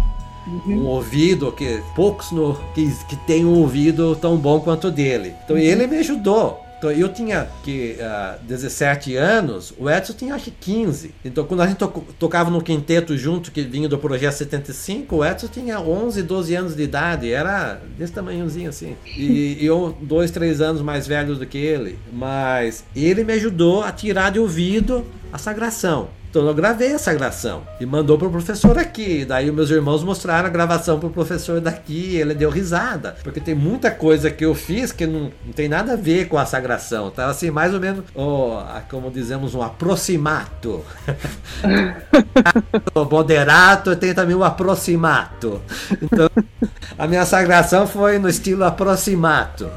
Uhum. Um ouvido que poucos no, que, que tem um ouvido tão bom quanto dele. Então uhum. ele me ajudou então eu tinha que uh, ah, 17 anos, o Edson tinha acho que 15. Então quando a gente to tocava no quinteto junto, que vinha do projeto 75, o Edson tinha 11, 12 anos de idade, era desse tamanhozinho assim. E, eu, dois, três anos mais velho do que ele. Mas ele me ajudou a tirar de ouvido a sagração. Então eu gravei essa gravação e mandou pro professor aqui. Daí meus irmãos mostraram a gravação pro professor daqui. ele deu risada. Porque tem muita coisa que eu fiz que não, não tem nada a ver com a sagração. Tá assim, mais ou menos, oh, como dizemos, um aproximato. o moderato tem também o aproximato. Então, a minha sagração foi no estilo aproximato.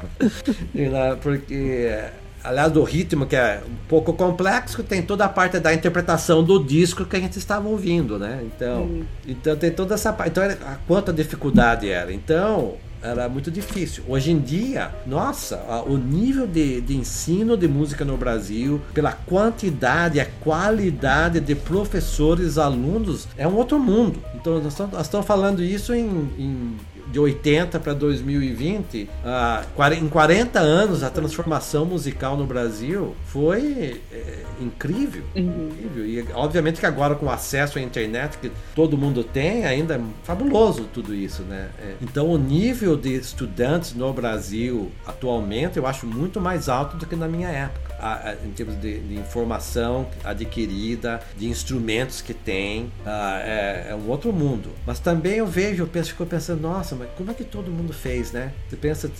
Porque aliás do ritmo que é um pouco complexo, tem toda a parte da interpretação do disco que a gente estava ouvindo, né? Então, hum. então tem toda essa parte. Então, a quanta dificuldade era. Então, era muito difícil. Hoje em dia, nossa, o nível de, de ensino de música no Brasil, pela quantidade, a qualidade de professores, alunos, é um outro mundo. Então, nós estamos, falando isso em, em de 80 para 2020, uh, em 40 anos a transformação musical no Brasil foi é, incrível, uhum. incrível. E obviamente que agora com acesso à internet que todo mundo tem, ainda é fabuloso tudo isso, né? É, então o nível de estudantes no Brasil atualmente eu acho muito mais alto do que na minha época. A, a, em termos de, de, informação adquirida, de instrumentos que tem, a, é, é, um outro mundo. Mas também eu vejo, eu penso, fico pensando, nossa, mas como é que todo mundo fez, né? Você pensa,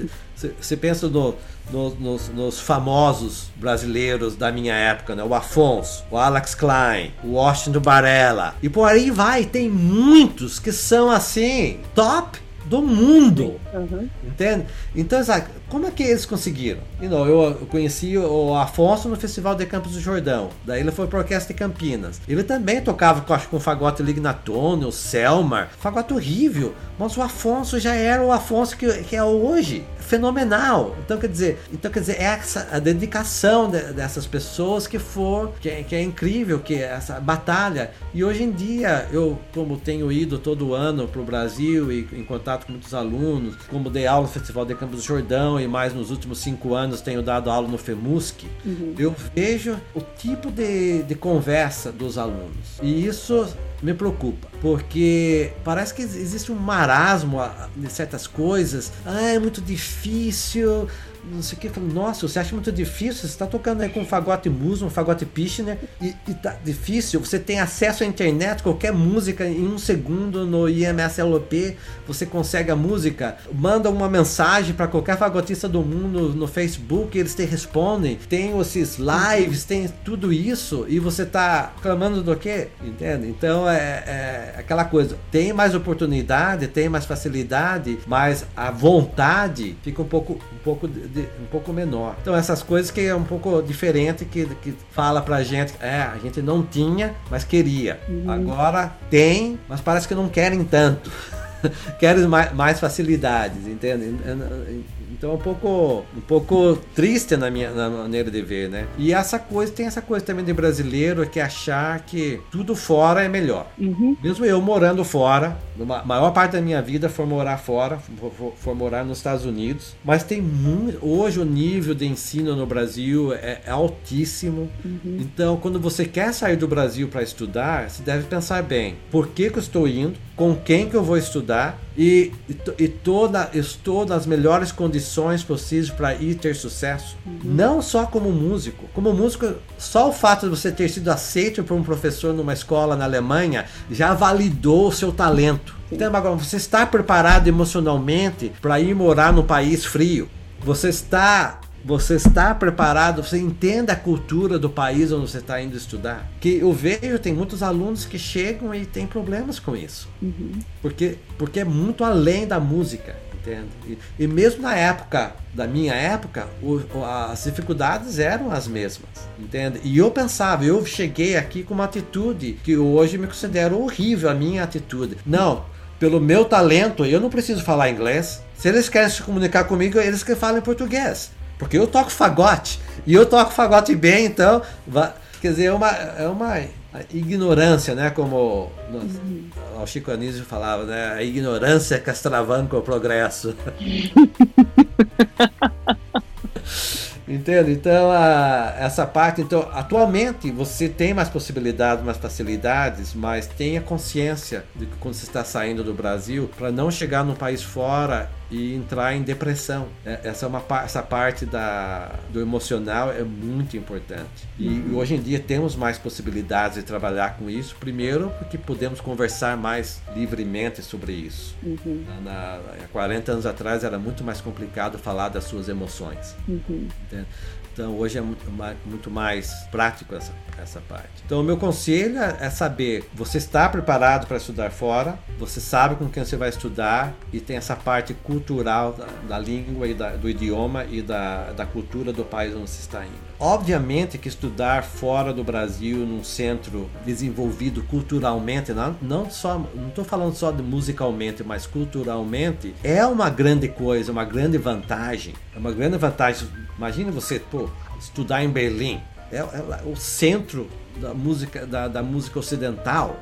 você pensa no, no, nos, nos, famosos brasileiros da minha época, né? O Afonso, o Alex Klein, o Washington Barella. E por aí vai, tem muitos que são assim, top do mundo. Uhum. Entende? Então, sabe, como é que eles conseguiram? You know, eu conheci o Afonso no Festival de Campos do Jordão. Daí ele foi para a Orquestra de Campinas. Ele também tocava com, acho, com o fagote Lignatone, o Selmar. Fagote horrível. Mas o Afonso já era o Afonso que, que é hoje fenomenal. Então quer dizer, então quer dizer, é essa a dedicação de, dessas pessoas que for que é, que é incrível, que é essa batalha. E hoje em dia eu como tenho ido todo ano para o Brasil e em contato com muitos alunos, como dei aula no Festival de Campos do Jordão e mais nos últimos cinco anos tenho dado aula no FEMUSC, uhum. eu vejo o tipo de, de conversa dos alunos. E isso me preocupa, porque parece que existe um marasmo de certas coisas. Ah, é muito difícil não sei o que. Nossa, você acha muito difícil? Você está tocando aí com um fagote Muso, um fagote Pichner, e, e tá difícil. Você tem acesso à internet, qualquer música em um segundo no IMSLP, você consegue a música, manda uma mensagem para qualquer fagotista do mundo no Facebook, eles te respondem. Tem esses lives, tem tudo isso, e você tá clamando do quê? Entende? Então é, é aquela coisa, tem mais oportunidade, tem mais facilidade, mas a vontade fica um pouco, um pouco de, um pouco menor. Então essas coisas que é um pouco diferente que, que fala pra gente, é, a gente não tinha, mas queria. Uhum. Agora tem, mas parece que não querem tanto. querem mais, mais facilidades, entende? Então é um pouco, um pouco triste na minha na maneira de ver, né? E essa coisa, tem essa coisa também de brasileiro que achar que tudo fora é melhor. Uhum. Mesmo eu morando fora, a maior parte da minha vida foi morar fora, foi morar nos Estados Unidos, mas tem muito, hoje o nível de ensino no Brasil é, é altíssimo. Uhum. Então, quando você quer sair do Brasil para estudar, você deve pensar bem, por que, que eu estou indo? Com quem que eu vou estudar? E, e, e toda, estou nas melhores condições possíveis para ir ter sucesso. Uhum. Não só como músico. Como músico, só o fato de você ter sido aceito por um professor numa escola na Alemanha já validou o seu talento. Então, agora, você está preparado emocionalmente para ir morar num país frio? Você está você está preparado? Você entende a cultura do país onde você está indo estudar? Que eu vejo, tem muitos alunos que chegam e têm problemas com isso. Uhum. Porque, porque é muito além da música. Entende? E, e mesmo na época, da minha época, o, as dificuldades eram as mesmas. Entende? E eu pensava, eu cheguei aqui com uma atitude que hoje me considero horrível, a minha atitude. Não, pelo meu talento, eu não preciso falar inglês. Se eles querem se comunicar comigo, eles que falam português. Porque eu toco fagote. E eu toco fagote bem, então. Quer dizer, é uma, é uma ignorância, né? Como uhum. o Chico Anísio falava, né? A ignorância que extravanca o progresso. Entende? Então, a, essa parte. Então, atualmente você tem mais possibilidades, mais facilidades, mas tenha consciência de que quando você está saindo do Brasil, para não chegar num país fora e entrar em depressão. É, essa é uma essa parte da, do emocional é muito importante. E uhum. hoje em dia temos mais possibilidades de trabalhar com isso. Primeiro, porque podemos conversar mais livremente sobre isso. Uhum. Na, há 40 anos atrás era muito mais complicado falar das suas emoções. Uhum. Então hoje é muito mais, muito mais prático essa, essa parte. Então o meu conselho é saber, você está preparado para estudar fora, você sabe com quem você vai estudar e tem essa parte cultural da, da língua e da, do idioma e da, da cultura do país onde você está indo. Obviamente que estudar fora do Brasil, num centro desenvolvido culturalmente, não, não só, não estou falando só de musicalmente, mas culturalmente, é uma grande coisa, uma grande vantagem. É uma grande vantagem. Imagina você, pô, estudar em Berlim, é, é o centro da música, da, da música ocidental.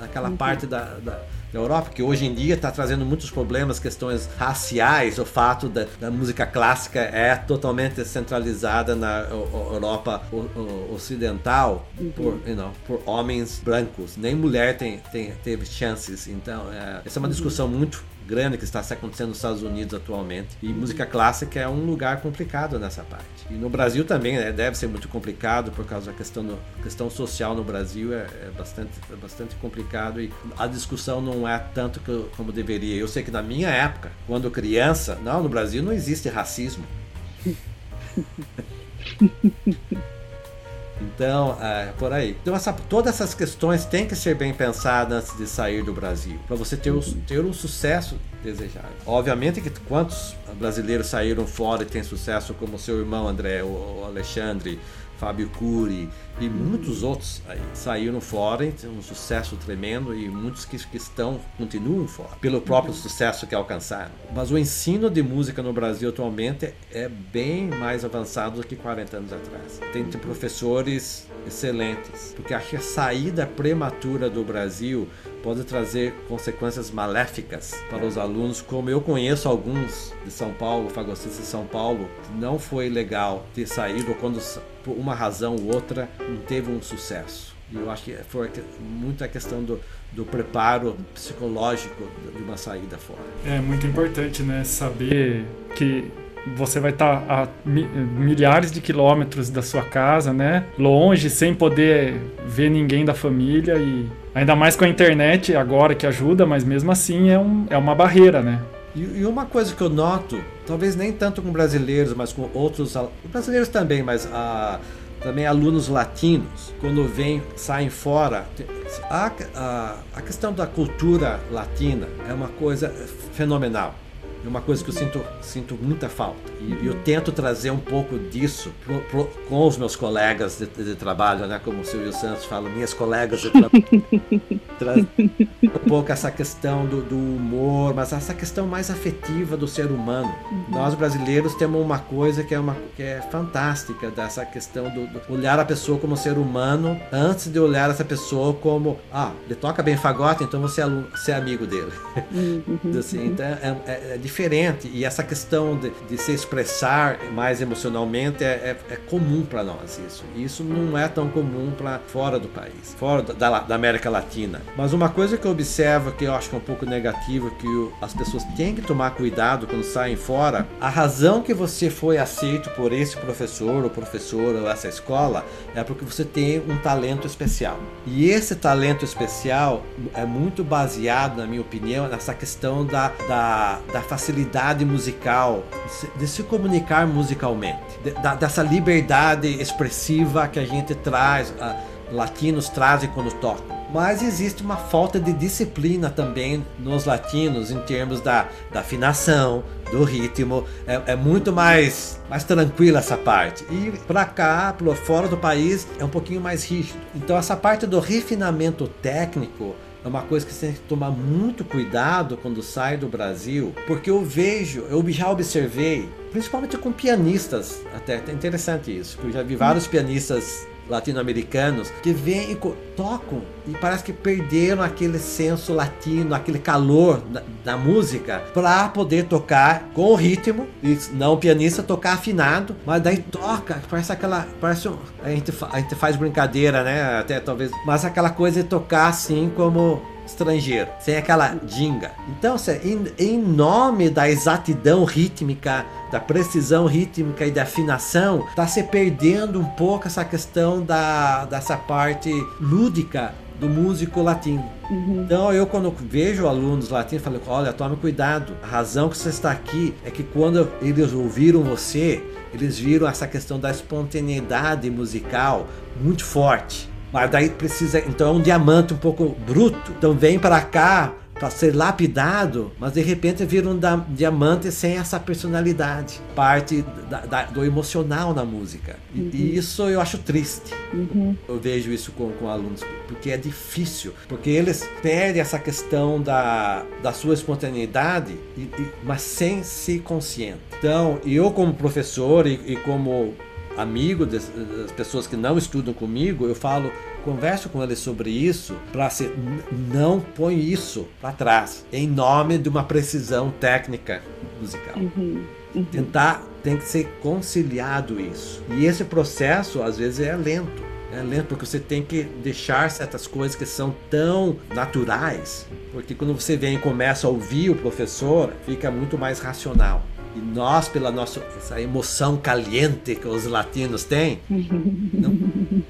Naquela uhum. parte da, da da Europa, que hoje em dia está trazendo muitos problemas, questões raciais, o fato da, da música clássica é totalmente centralizada na Europa ocidental uhum. por, you know, por homens brancos. Nem mulher tem, tem, teve chances. Então, é, essa é uma uhum. discussão muito grande que está acontecendo nos Estados Unidos atualmente. E música clássica é um lugar complicado nessa parte. E no Brasil também né, deve ser muito complicado por causa da questão, questão social no Brasil é, é, bastante, é bastante complicado e a discussão não é tanto que, como deveria. Eu sei que na minha época, quando criança, não, no Brasil não existe racismo. Então, é, por aí. Então, essa, todas essas questões têm que ser bem pensadas antes de sair do Brasil, para você ter, o, ter um sucesso desejado. Obviamente que quantos brasileiros saíram fora e têm sucesso, como seu irmão André, o Alexandre, Fábio Cury e muitos outros aí fora, então, um sucesso tremendo e muitos que, que estão continuam fora pelo próprio sucesso que alcançaram. Mas o ensino de música no Brasil atualmente é bem mais avançado do que 40 anos atrás. Tem professores excelentes, porque a saída prematura do Brasil pode trazer consequências maléficas para os alunos, como eu conheço alguns de São Paulo, fagocistas de São Paulo, não foi legal ter saído quando por uma razão ou outra não teve um sucesso. E eu acho que foi muito a questão do, do preparo psicológico de uma saída fora. É muito importante, né, saber que você vai estar a milhares de quilômetros da sua casa, né? Longe, sem poder ver ninguém da família e ainda mais com a internet agora que ajuda, mas mesmo assim é, um, é uma barreira, né? E, e uma coisa que eu noto, talvez nem tanto com brasileiros, mas com outros brasileiros também, mas a também alunos latinos, quando vêm, saem fora. A, a, a questão da cultura latina é uma coisa fenomenal. É uma coisa que eu sinto, sinto muita falta. E eu tento trazer um pouco disso pro, pro, com os meus colegas de, de, trabalho, né? Como o Silvio Santos fala, minhas colegas de trabalho. um pouco essa questão do, do, humor, mas essa questão mais afetiva do ser humano. Uhum. Nós brasileiros temos uma coisa que é, uma, que é fantástica, dessa questão do, do olhar a pessoa como ser humano antes de olhar essa pessoa como, ah, ele toca bem fagote, então você é, você é amigo dele. Uhum. assim, então é, é, é diferente. E essa questão de, de se expressar mais emocionalmente é, é, é comum para nós isso. Isso não é tão comum para fora do país, fora da, da, América Latina. Mas uma coisa que eu observo que eu acho que é um pouco negativo, que o, as pessoas têm que tomar cuidado quando saem fora, a razão que você foi aceito por esse professor ou professora ou essa escola é porque você tem um talento especial. E esse talento especial é muito baseado, na minha opinião, nessa questão da, da, da facilidade musical, de se comunicar musicalmente, de, dessa liberdade expressiva que a gente traz, a, latinos trazem quando tocam. Mas existe uma falta de disciplina também nos latinos em termos da, da afinação, do ritmo. É, é muito mais, mais tranquila essa parte. E para cá, para fora do país, é um pouquinho mais rígido. Então essa parte do refinamento técnico é uma coisa que você tem que tomar muito cuidado quando sai do Brasil, porque eu vejo, eu já observei, principalmente com pianistas, até é interessante isso, eu já vi vários pianistas latino-americanos que vêm e tocam e parece que perderam aquele senso latino, aquele calor da, da música para poder tocar com o ritmo e não o pianista tocar afinado, mas daí toca, parece aquela, parece um, a gente a gente faz brincadeira, né? Até talvez, mas aquela coisa de tocar assim como estrangeiro, sem aquela ginga. Então, em, em nome da exatidão rítmica, da precisão rítmica e da afinação, está se perdendo um pouco essa questão da, dessa parte lúdica do músico latino. Uhum. Então eu quando vejo alunos latinos, falo, olha, tome cuidado. A razão que você está aqui é que quando eles ouviram você, eles viram essa questão da espontaneidade musical muito forte. Mas daí precisa, então é um diamante um pouco bruto. Então vem para cá para ser lapidado, mas de repente vira um diamante sem essa personalidade, parte da, da, do emocional na música. E, uhum. e, isso eu acho triste. Uhum. Eu vejo isso com, com alunos, porque é difícil, porque eles perdem essa questão da, da sua espontaneidade, e, e, mas sem ser consciente. Então, eu como professor e, e como amigo das, pessoas que não estudam comigo, eu falo, converso com eles sobre isso, para ser não põe isso para trás, em nome de uma precisão técnica musical. Uhum, uhum. Tentar tem que ser conciliado isso. E esse processo às vezes é lento. É lento porque você tem que deixar certas coisas que são tão naturais, porque quando você vem e começa a ouvir o professor, fica muito mais racional. E nós, pela nossa essa emoção caliente que os latinos têm, não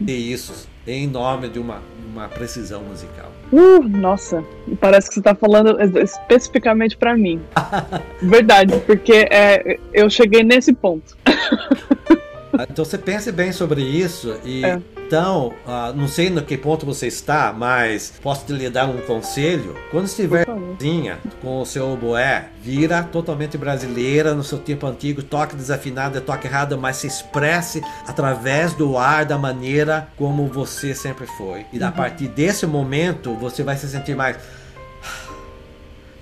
tem isso em nome de uma, uma precisão musical. Uh, nossa, parece que você está falando especificamente para mim. Verdade, porque é, eu cheguei nesse ponto. então você pense bem sobre isso e é. Então, uh, não sei no que ponto você está, mas posso te lhe dar um conselho. Quando estiver sozinha com o seu oboé, vira totalmente brasileira no seu tempo antigo, toque desafinado, toque errado, mas se expresse através do ar, da maneira como você sempre foi. E a uhum. partir desse momento, você vai se sentir mais.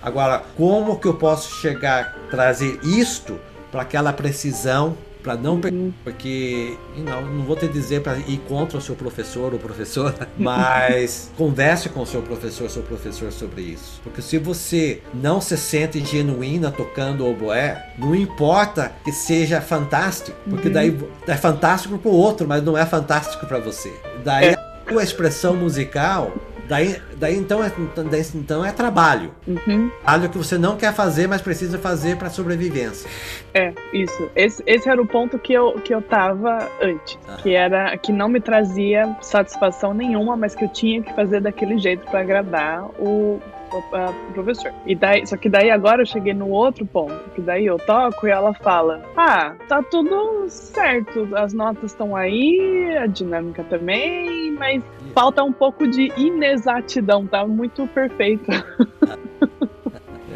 Agora, como que eu posso chegar, trazer isto para aquela precisão para não perder, porque não, não vou te dizer para ir contra o seu professor ou professora, mas converse com o seu professor ou seu professor sobre isso. Porque se você não se sente genuína tocando o oboé, não importa que seja fantástico, porque uhum. daí é fantástico para o outro, mas não é fantástico para você. Daí é. a expressão musical Daí, daí, então, é, daí então é trabalho. Uhum. Trabalho que você não quer fazer, mas precisa fazer para sobrevivência. É, isso. Esse, esse era o ponto que eu, que eu tava antes. Ah. Que era que não me trazia satisfação nenhuma, mas que eu tinha que fazer daquele jeito para agradar o, o professor. E daí, só que daí agora eu cheguei no outro ponto, que daí eu toco e ela fala: Ah, tá tudo certo, as notas estão aí, a dinâmica também, mas falta um pouco de inexatidão, tá muito perfeito.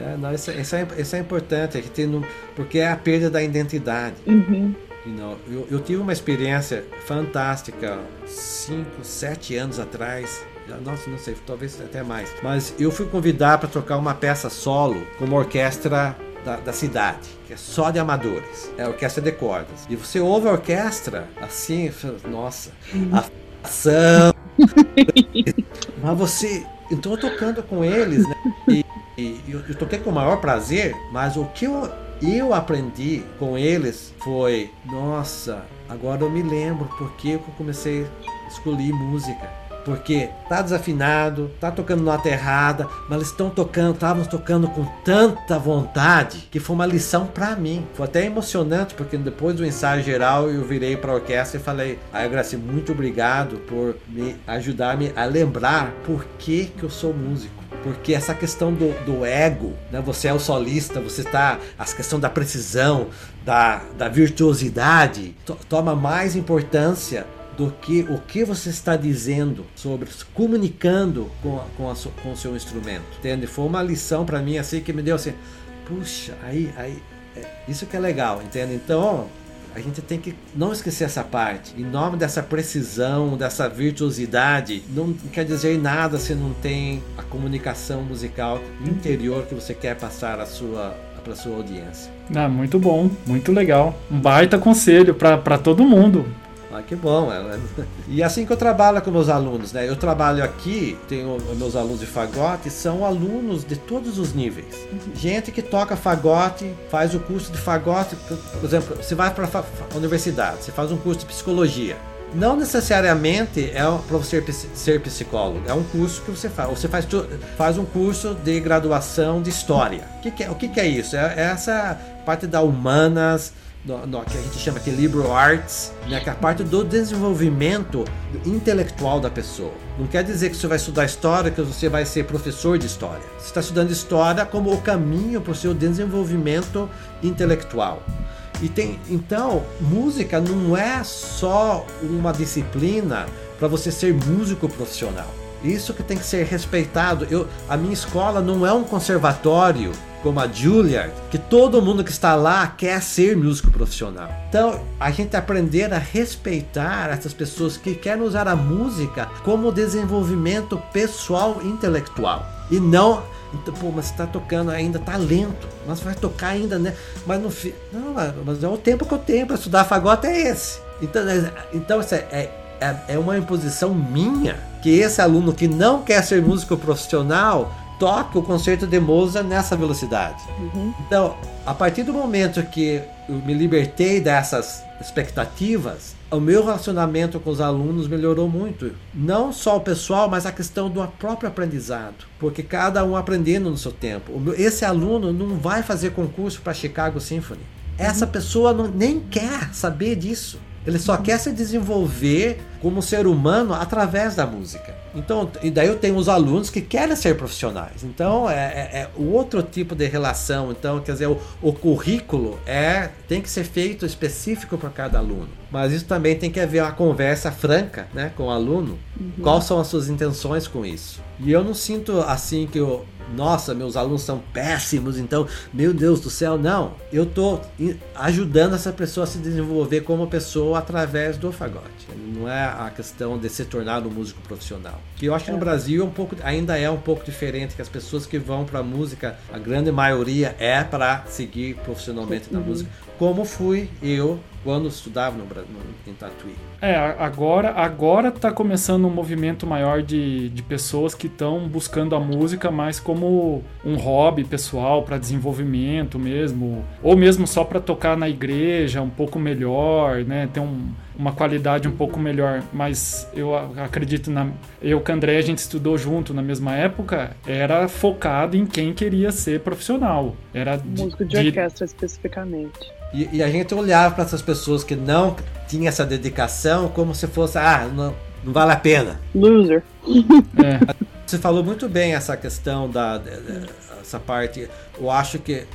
É, não, isso, isso, é, isso é importante, é que no, porque é a perda da identidade. Uhum. eu, eu tive uma experiência fantástica 5, 7 anos atrás nossa, não sei, talvez até mais. Mas eu fui convidar para tocar uma peça solo com uma orquestra da, da, cidade, que é só de amadores. É a orquestra de cordas. E você ouve a orquestra assim, nossa, a ação. mas você. Então eu tocando com eles, né? E, e eu, eu toquei com o maior prazer, mas o que eu, eu aprendi com eles foi: nossa, agora eu me lembro porque eu comecei a escolher música porque tá desafinado, tá tocando nota errada, mas eles estão tocando, estavam tocando com tanta vontade que foi uma lição para mim. Foi até emocionante porque depois do ensaio geral eu virei para a orquestra e falei: "Aí, Graci, muito obrigado por me ajudar -me a lembrar por que que eu sou músico." porque essa questão do, do ego, né? Você é o solista, você está a questão da precisão, da, da virtuosidade to, toma mais importância do que o que você está dizendo sobre comunicando com, com, a, com o seu instrumento. Entende? Foi uma lição para mim assim que me deu assim, puxa, aí, aí, é, isso que é legal, entende? Então a gente tem que não esquecer essa parte. Em nome dessa precisão, dessa virtuosidade, não quer dizer nada se não tem a comunicação musical interior que você quer passar a sua para sua audiência. Ah, muito bom, muito legal. Um baita conselho para todo mundo. Ah, que bom. É, e assim que eu trabalho com meus alunos, né? Eu trabalho aqui, tenho meus alunos de fagote, são alunos de todos os níveis. Gente que toca fagote, faz o curso de fagote, por exemplo, você vai para a universidade, você faz um curso de psicologia. Não necessariamente é para você ser psicólogo, é um curso que você faz. Você faz, faz um curso de graduação de história. O que, que é, o que, que é isso? É, é essa parte da humanas, no, no, que a gente chama de liberal arts, né, que é a parte do desenvolvimento intelectual da pessoa. Não quer dizer que você vai estudar história, que você vai ser professor de história. Você está estudando história como o caminho para o seu desenvolvimento intelectual. E tem, então, música não é só uma disciplina para você ser músico profissional. Isso que tem que ser respeitado. Eu, a minha escola não é um conservatório como a Juilliard, que todo mundo que está lá quer ser músico profissional. Então, a gente aprender a respeitar essas pessoas que querem usar a música como desenvolvimento pessoal intelectual e não então, pô, mas você tá tocando ainda, tá lento. Mas vai tocar ainda, né? Mas no fi... Não, mas é o tempo que eu tenho para estudar fagote é esse. Então, é, então é, é, é uma imposição minha que esse aluno que não quer ser músico profissional toque o concerto de Mozart nessa velocidade. Uhum. Então, a partir do momento que eu me libertei dessas expectativas, o meu relacionamento com os alunos melhorou muito. Não só o pessoal, mas a questão do próprio aprendizado. Porque cada um aprendendo no seu tempo. Esse aluno não vai fazer concurso para Chicago Symphony. Essa uhum. pessoa não, nem quer saber disso. Ele só quer se desenvolver como ser humano através da música. Então, e daí eu tenho os alunos que querem ser profissionais. Então, é, é, é outro tipo de relação. Então, quer dizer, o, o currículo é tem que ser feito específico para cada aluno. Mas isso também tem que haver uma conversa franca né, com o aluno. Uhum. Quais são as suas intenções com isso? E eu não sinto assim que eu, nossa, meus alunos são péssimos, então, meu Deus do céu, não. Eu estou ajudando essa pessoa a se desenvolver como pessoa através do fagote. Não é a questão de se tornar um músico profissional. Que eu acho que no é. Brasil é um pouco, ainda é um pouco diferente, que as pessoas que vão para a música, a grande maioria é para seguir profissionalmente na uhum. música, como fui eu quando estudava no, no, em Tatuí. É, agora agora está começando um movimento maior de, de pessoas que estão buscando a música mais como um hobby pessoal para desenvolvimento mesmo, ou mesmo só para tocar na igreja um pouco melhor, né? Ter um, uma qualidade um pouco melhor. Mas eu acredito na eu com o André a gente estudou junto na mesma época, era focado em quem queria ser profissional. Era músico de, de orquestra especificamente. E, e a gente olhava para essas pessoas que não tinham essa dedicação como se fosse, ah, não, não vale a pena. Loser. É. Você falou muito bem essa questão da, essa parte. Eu acho que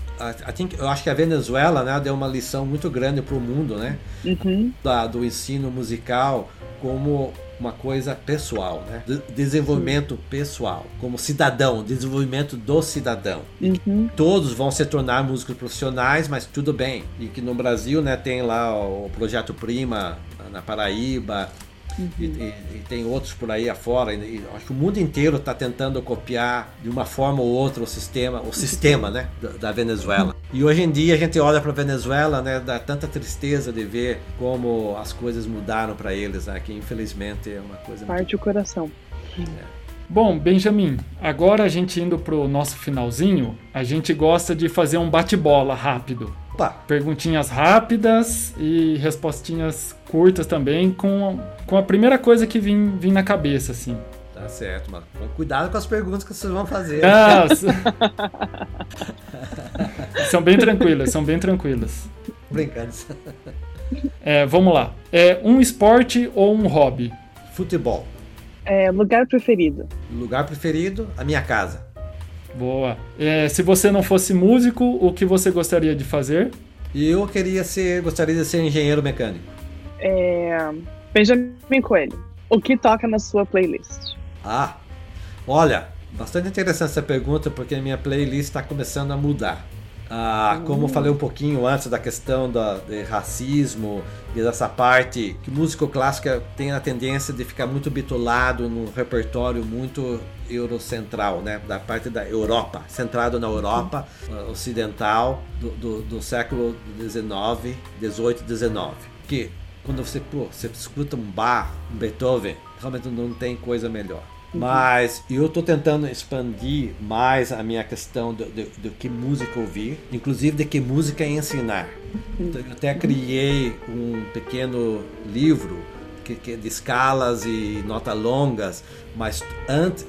eu acho que a Venezuela né, deu uma lição muito grande para o mundo, né? Uhum. Da, do ensino musical como uma coisa pessoal, né? De desenvolvimento Sim. pessoal, como cidadão, desenvolvimento do cidadão. Uhum. Todos vão se tornar músicos profissionais, mas tudo bem. E que no Brasil, né, tem lá o projeto Prima na Paraíba, Uhum. E, e, e, tem outros por aí afora. E, acho que o mundo inteiro está tentando copiar de uma forma ou outra o sistema, o sistema, né, da, da Venezuela. E hoje em dia a gente olha para a Venezuela, né, dá tanta tristeza de ver como as coisas mudaram para eles, né, que infelizmente é uma coisa. Parte muito... o coração. É. Bom, Benjamin, agora a gente indo pro nosso finalzinho, a gente gosta de fazer um bate-bola rápido. Opa. Perguntinhas rápidas e respostinhas curtas também, com, com a primeira coisa que vim, vim na cabeça, assim. Tá certo, mano. Cuidado com as perguntas que vocês vão fazer. são bem tranquilas, são bem tranquilas. Brincando. É, vamos lá. É um esporte ou um hobby? Futebol. É, lugar preferido. Lugar preferido, a minha casa. Boa. É, se você não fosse músico, o que você gostaria de fazer? Eu queria ser, gostaria de ser engenheiro mecânico. É, Benjamin Coelho, o que toca na sua playlist? Ah, olha, bastante interessante essa pergunta porque a minha playlist está começando a mudar. Ah, como eu falei um pouquinho antes da questão da, de racismo e dessa parte que músico clássico tem a tendência de ficar muito bitolado no repertório muito eurocentral, né? Da parte da Europa, centrado na Europa uh, ocidental do, do, do século XIX, 18, 19. Que quando você, pô, você escuta um Bach, um Beethoven, realmente não tem coisa melhor. Mas eu estou tentando expandir mais a minha questão do, do, do, que música ouvir, inclusive de que música ensinar. Então, eu até criei um pequeno livro que, que de escalas e notas longas, mas antes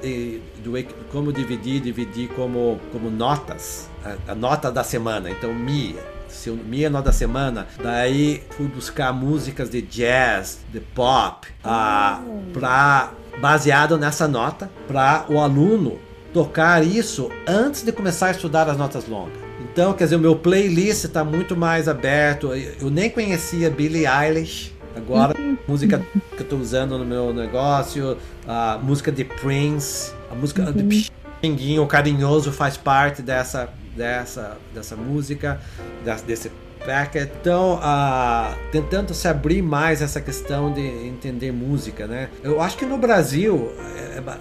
do como dividir, dividir como como notas, a, a nota da semana. Então mi, se Mi é nota da semana, daí fui buscar músicas de jazz, de pop, ah, para baseado nessa nota para o aluno tocar isso antes de começar a estudar as notas longas. Então, quer dizer, o meu playlist está muito mais aberto. Eu nem conhecia Billie Eilish. Agora, uhum. música que eu estou usando no meu negócio, a música de Prince, a música uhum. de Pinguinho Carinhoso faz parte dessa, dessa, dessa música, desse então, uh, tentando se abrir mais essa questão de entender música, né? Eu acho que no Brasil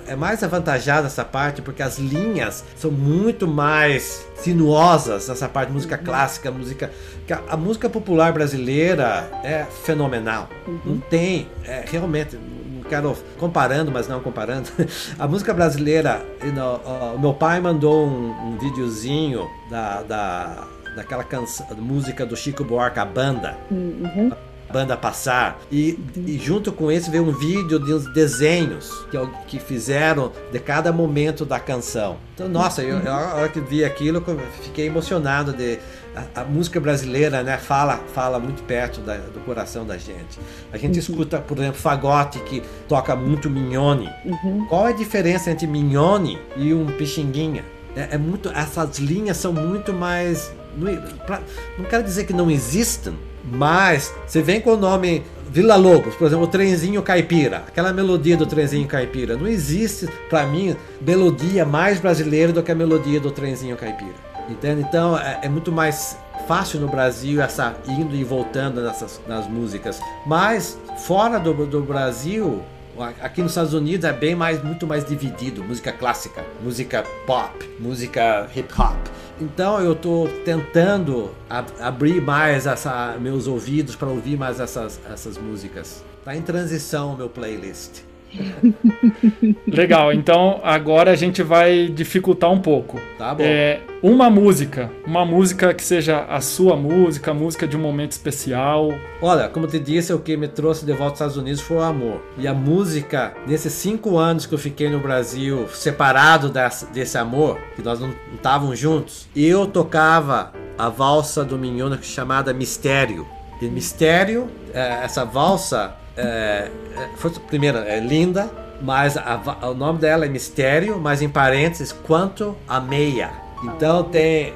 é, é mais avantajada essa parte porque as linhas são muito mais sinuosas nessa parte de música clássica, música. A, a música popular brasileira é fenomenal. Uhum. Não tem, é, realmente, quero comparando, mas não comparando. A música brasileira, you know, uh, meu pai mandou um, um videozinho da, da daquela canção, música do Chico Buarque, a banda. Uhum banda passar. E, e, junto com esse veio um vídeo de uns desenhos que, que fizeram de cada momento da canção. Então, nossa, eu, eu, a hora que vi aquilo, fiquei emocionado de a, a, música brasileira, né, fala fala muito perto da, do coração da gente. A gente uhum. escuta, por exemplo, fagote que toca muito Mignone. Uhum. Qual é a diferença entre Mignone e um Pixinguinha? É, é muito, essas linhas são muito mais não, pra, não quero dizer que não existam, mas você vem com o nome Vila Lobos, por exemplo, o trenzinho caipira, aquela melodia do trenzinho caipira. Não existe, para mim, melodia mais brasileira do que a melodia do trenzinho caipira. Entende? Então é, é muito mais fácil no Brasil essa indo e voltando nessas, nas músicas. Mas fora do, do Brasil, aqui nos Estados Unidos é bem mais, muito mais dividido. Música clássica, música pop, música hip hop. Então eu estou tentando ab abrir mais essa, meus ouvidos para ouvir mais essas, essas músicas. Tá em transição o meu playlist. Legal, então agora a gente vai dificultar um pouco. Tá bom. É, uma música, uma música que seja a sua música, a música de um momento especial. Olha, como te disse, o que me trouxe de volta aos Estados Unidos foi o amor. E a música, nesses cinco anos que eu fiquei no Brasil, separado desse, desse amor, que nós não estávamos juntos, eu tocava a valsa do Minhona chamada Mistério. E Mistério, é, essa valsa é, é, foi, primeiro, é linda, mas a, o nome dela é Mistério, mas em parênteses, quanto a meia. Então tem.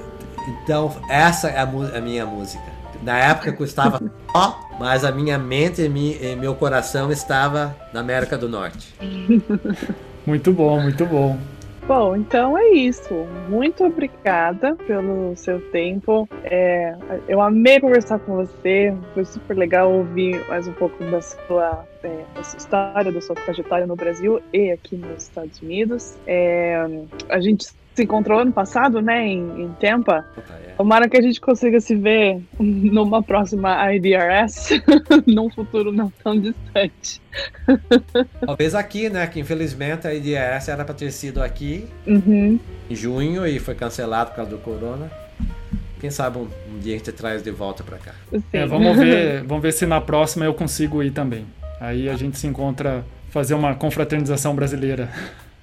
Então, essa é a, a minha música. Na época eu estava só, mas a minha mente e, mi, e meu coração estava na América do Norte. Muito bom, muito bom. Bom, então é isso. Muito obrigada pelo seu tempo. É, eu amei conversar com você. Foi super legal ouvir mais um pouco da sua, é, da sua história, da sua trajetória no Brasil e aqui nos Estados Unidos. É, a gente se encontrou ano passado, né, em, em Tampa. É. Tomara que a gente consiga se ver numa próxima IDRS, num futuro não tão distante. Talvez aqui, né, que infelizmente a IDRS era para ter sido aqui uhum. em junho e foi cancelado por causa do corona. Quem sabe um, um dia a gente traz de volta para cá. É, vamos ver, vamos ver se na próxima eu consigo ir também. Aí a gente se encontra fazer uma confraternização brasileira.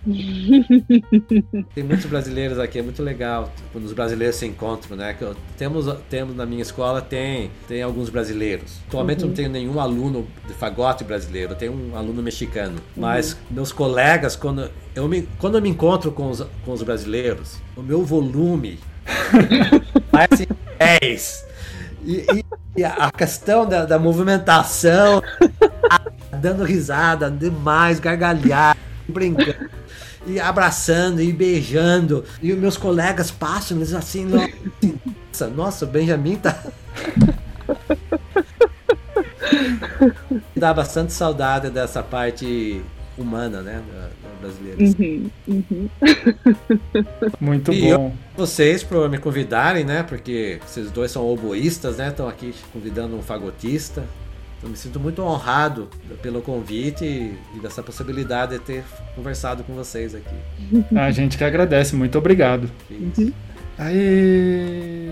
Tem muitos brasileiros aqui, é muito legal quando os brasileiros se encontram, né? Temos, temos na minha escola tem, tem alguns brasileiros. Atualmente uhum. não tenho nenhum aluno de fagote brasileiro, eu tenho um aluno mexicano. Uhum. Mas meus colegas, quando eu me, quando eu me encontro com os, com os brasileiros, o meu volume parece 10. E, e, e, a questão da, da movimentação, dando risada demais, gargalhar, brincando e abraçando e beijando. E os meus colegas passam, eles assim, nossa, nossa, o Benjamin tá. Dá bastante saudade dessa parte humana, né? Brasileira. Uhum, uhum. Muito e bom. Eu, vocês por me convidarem, né? Porque vocês dois são oboístas, né? Estão aqui convidando um fagotista. Eu me sinto muito honrado pelo convite e dessa possibilidade de ter conversado com vocês aqui. A gente que agradece, muito obrigado. Isso. Aí.